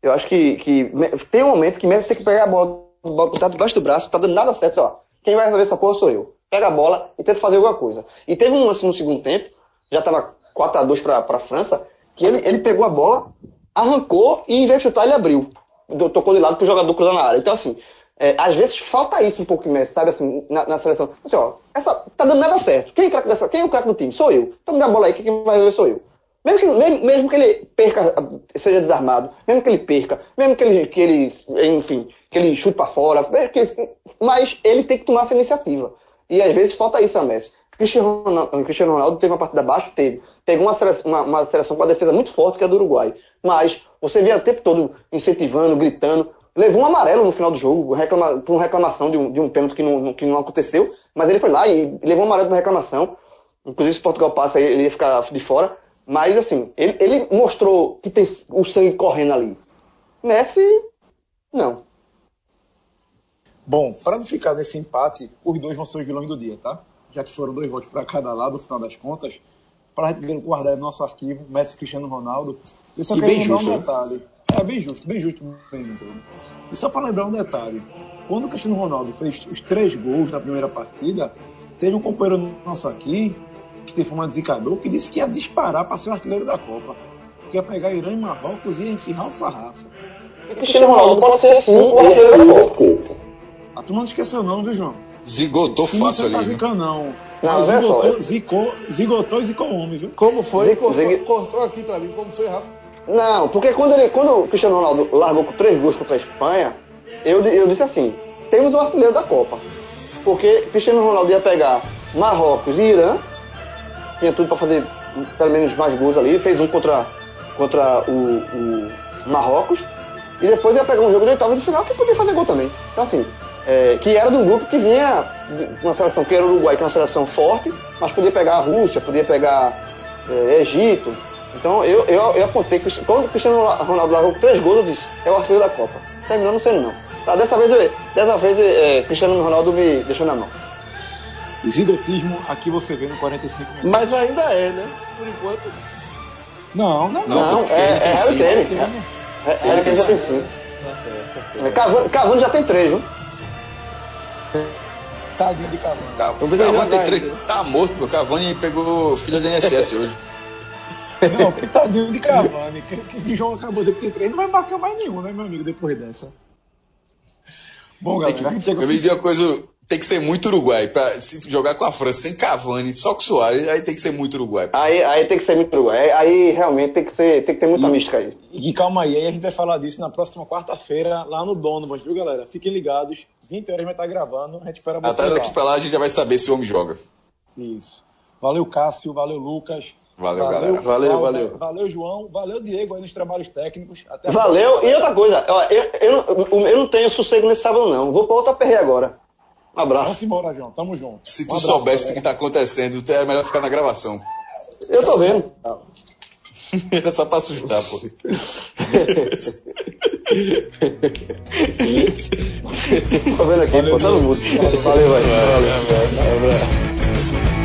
Eu acho que, que tem um momento que Messi tem que pegar a bola, botar debaixo do braço, tá dando nada certo, ó. Quem vai resolver essa porra sou eu. Pega a bola e tenta fazer alguma coisa. E teve um lance no segundo tempo, já tava 4x2 pra, pra França, que ele, ele pegou a bola, arrancou e em vez de chutar ele abriu. Tocou de lado pro jogador cruzar na área. Então assim, é, às vezes falta isso um pouco mais, sabe, assim, na, na, seleção. Assim, ó, essa, tá dando nada certo. Quem é, o dessa, quem é o craque do time? Sou eu. Então me dá a bola aí, quem vai ver sou eu. Mesmo que, mesmo, mesmo, que ele perca, seja desarmado, mesmo que ele perca, mesmo que ele, que ele enfim, que ele para fora, que, mas ele tem que tomar essa iniciativa. E às vezes falta isso a Messi. Cristiano Ronaldo, Cristiano Ronaldo teve uma partida abaixo? Teve. Pegou uma seleção, uma, uma seleção com a defesa muito forte, que é a do Uruguai. Mas você via o tempo todo incentivando, gritando. Levou um amarelo no final do jogo, reclama, por uma reclamação de um, de um pênalti que não, que não aconteceu. Mas ele foi lá e levou um amarelo por reclamação. Inclusive, se Portugal passa, ele ia ficar de fora. Mas, assim, ele, ele mostrou que tem o sangue correndo ali. Messi, não. Bom, para não ficar nesse empate, os dois vão ser os vilões do dia, tá? Já que foram dois votos para cada lado, no final das contas, para a gente guardar no nosso arquivo, Messi e Cristiano Ronaldo. Eu só e quero bem lembrar justo, um né? detalhe. É bem justo, bem justo mesmo. E só para lembrar um detalhe. Quando o Cristiano Ronaldo fez os três gols na primeira partida, teve um companheiro nosso aqui, que teve uma zicador, que disse que ia disparar para ser o artilheiro da Copa. Porque ia pegar Irã e Marrocos e ia enfiar o sarrafo. Cristiano Ronaldo pode ser sim o artilheiro da Copa. A turma não esqueceu não, viu, João? Zigotou fácil tá ali. viu? zicando, não. Não, Mas olha só, zigotou, eu- zicou, zigotou e zicou homem, viu? Como foi? Zig- Cortou, cortou aqui pra mim. Como foi, Rafa? Não, porque quando, ele, quando o Cristiano Ronaldo largou com três gols contra a Espanha, eu, eu disse assim, temos um artilheiro da Copa. Porque Cristiano Ronaldo ia pegar Marrocos e Irã, tinha tudo para fazer pelo menos mais gols ali, fez um contra, contra o, o Marrocos, e depois ia pegar um jogo de oitava de final que podia fazer gol também. Então assim, é, que era de um grupo que vinha de uma seleção que era o Uruguai, que é uma seleção forte, mas podia pegar a Rússia, podia pegar é, Egito. Então eu, eu, eu apontei que quando o Cristiano Ronaldo largou três gols, eu disse, é o artilheiro da Copa. Terminou não sendo não. Tá, dessa vez, eu- dessa vez é, Cristiano Ronaldo me deixou na mão. E zigotismo, aqui você vê no 45 minutos. Mas ainda é, né? Por enquanto. Não, não, não. Não, é, ele tem é cinco. Harry Kane. É, é, Harry Kane já tem cinco. Tá certo, tá certo. É, Cavani, Cavani já tem três, viu? Tadinho de Cavani. Que Cavani tem tá, três- tá morto, pô. Cavani pegou filha do INSS hoje. (laughs) Não, que tadinho de Cavani. (laughs) Que, que João acabou de tem três, não vai marcar mais nenhum, né, meu amigo, depois dessa. Bom, galera, que, a gente chegou... eu me digo uma coisa, tem que ser muito Uruguai. Pra se jogar com a França sem Cavani, só com Soares, aí tem que ser muito Uruguai. Aí, aí tem que ser muito Uruguai. Aí, realmente tem que, ser, tem que ter muita mística aí. E que calma aí, aí a gente vai falar disso na próxima quarta-feira, lá no Donovan, viu, galera? Fiquem ligados, 20 horas vai estar gravando, a gente espera vocês Atrás daqui lá. pra lá a gente já vai saber se o homem joga. Isso. Valeu, Cássio, valeu, Lucas. Valeu, galera. Valeu, valeu. Valeu, João. Valeu, Diego, aí nos trabalhos técnicos. Até Valeu. próxima. E outra coisa, ó, eu, eu, eu, eu não tenho sossego nesse sábado, não. Vou pra outra perre agora. Um abraço. Vamos embora, João. Tamo junto. Se Um tu abraço, soubesse o que tá acontecendo, é melhor ficar na gravação. Eu tô vendo. (laughs) Era só pra assustar, pô. Tô vendo aqui, Valeu, botando Diego. mudo. Valeu, velho. Valeu. Um abraço.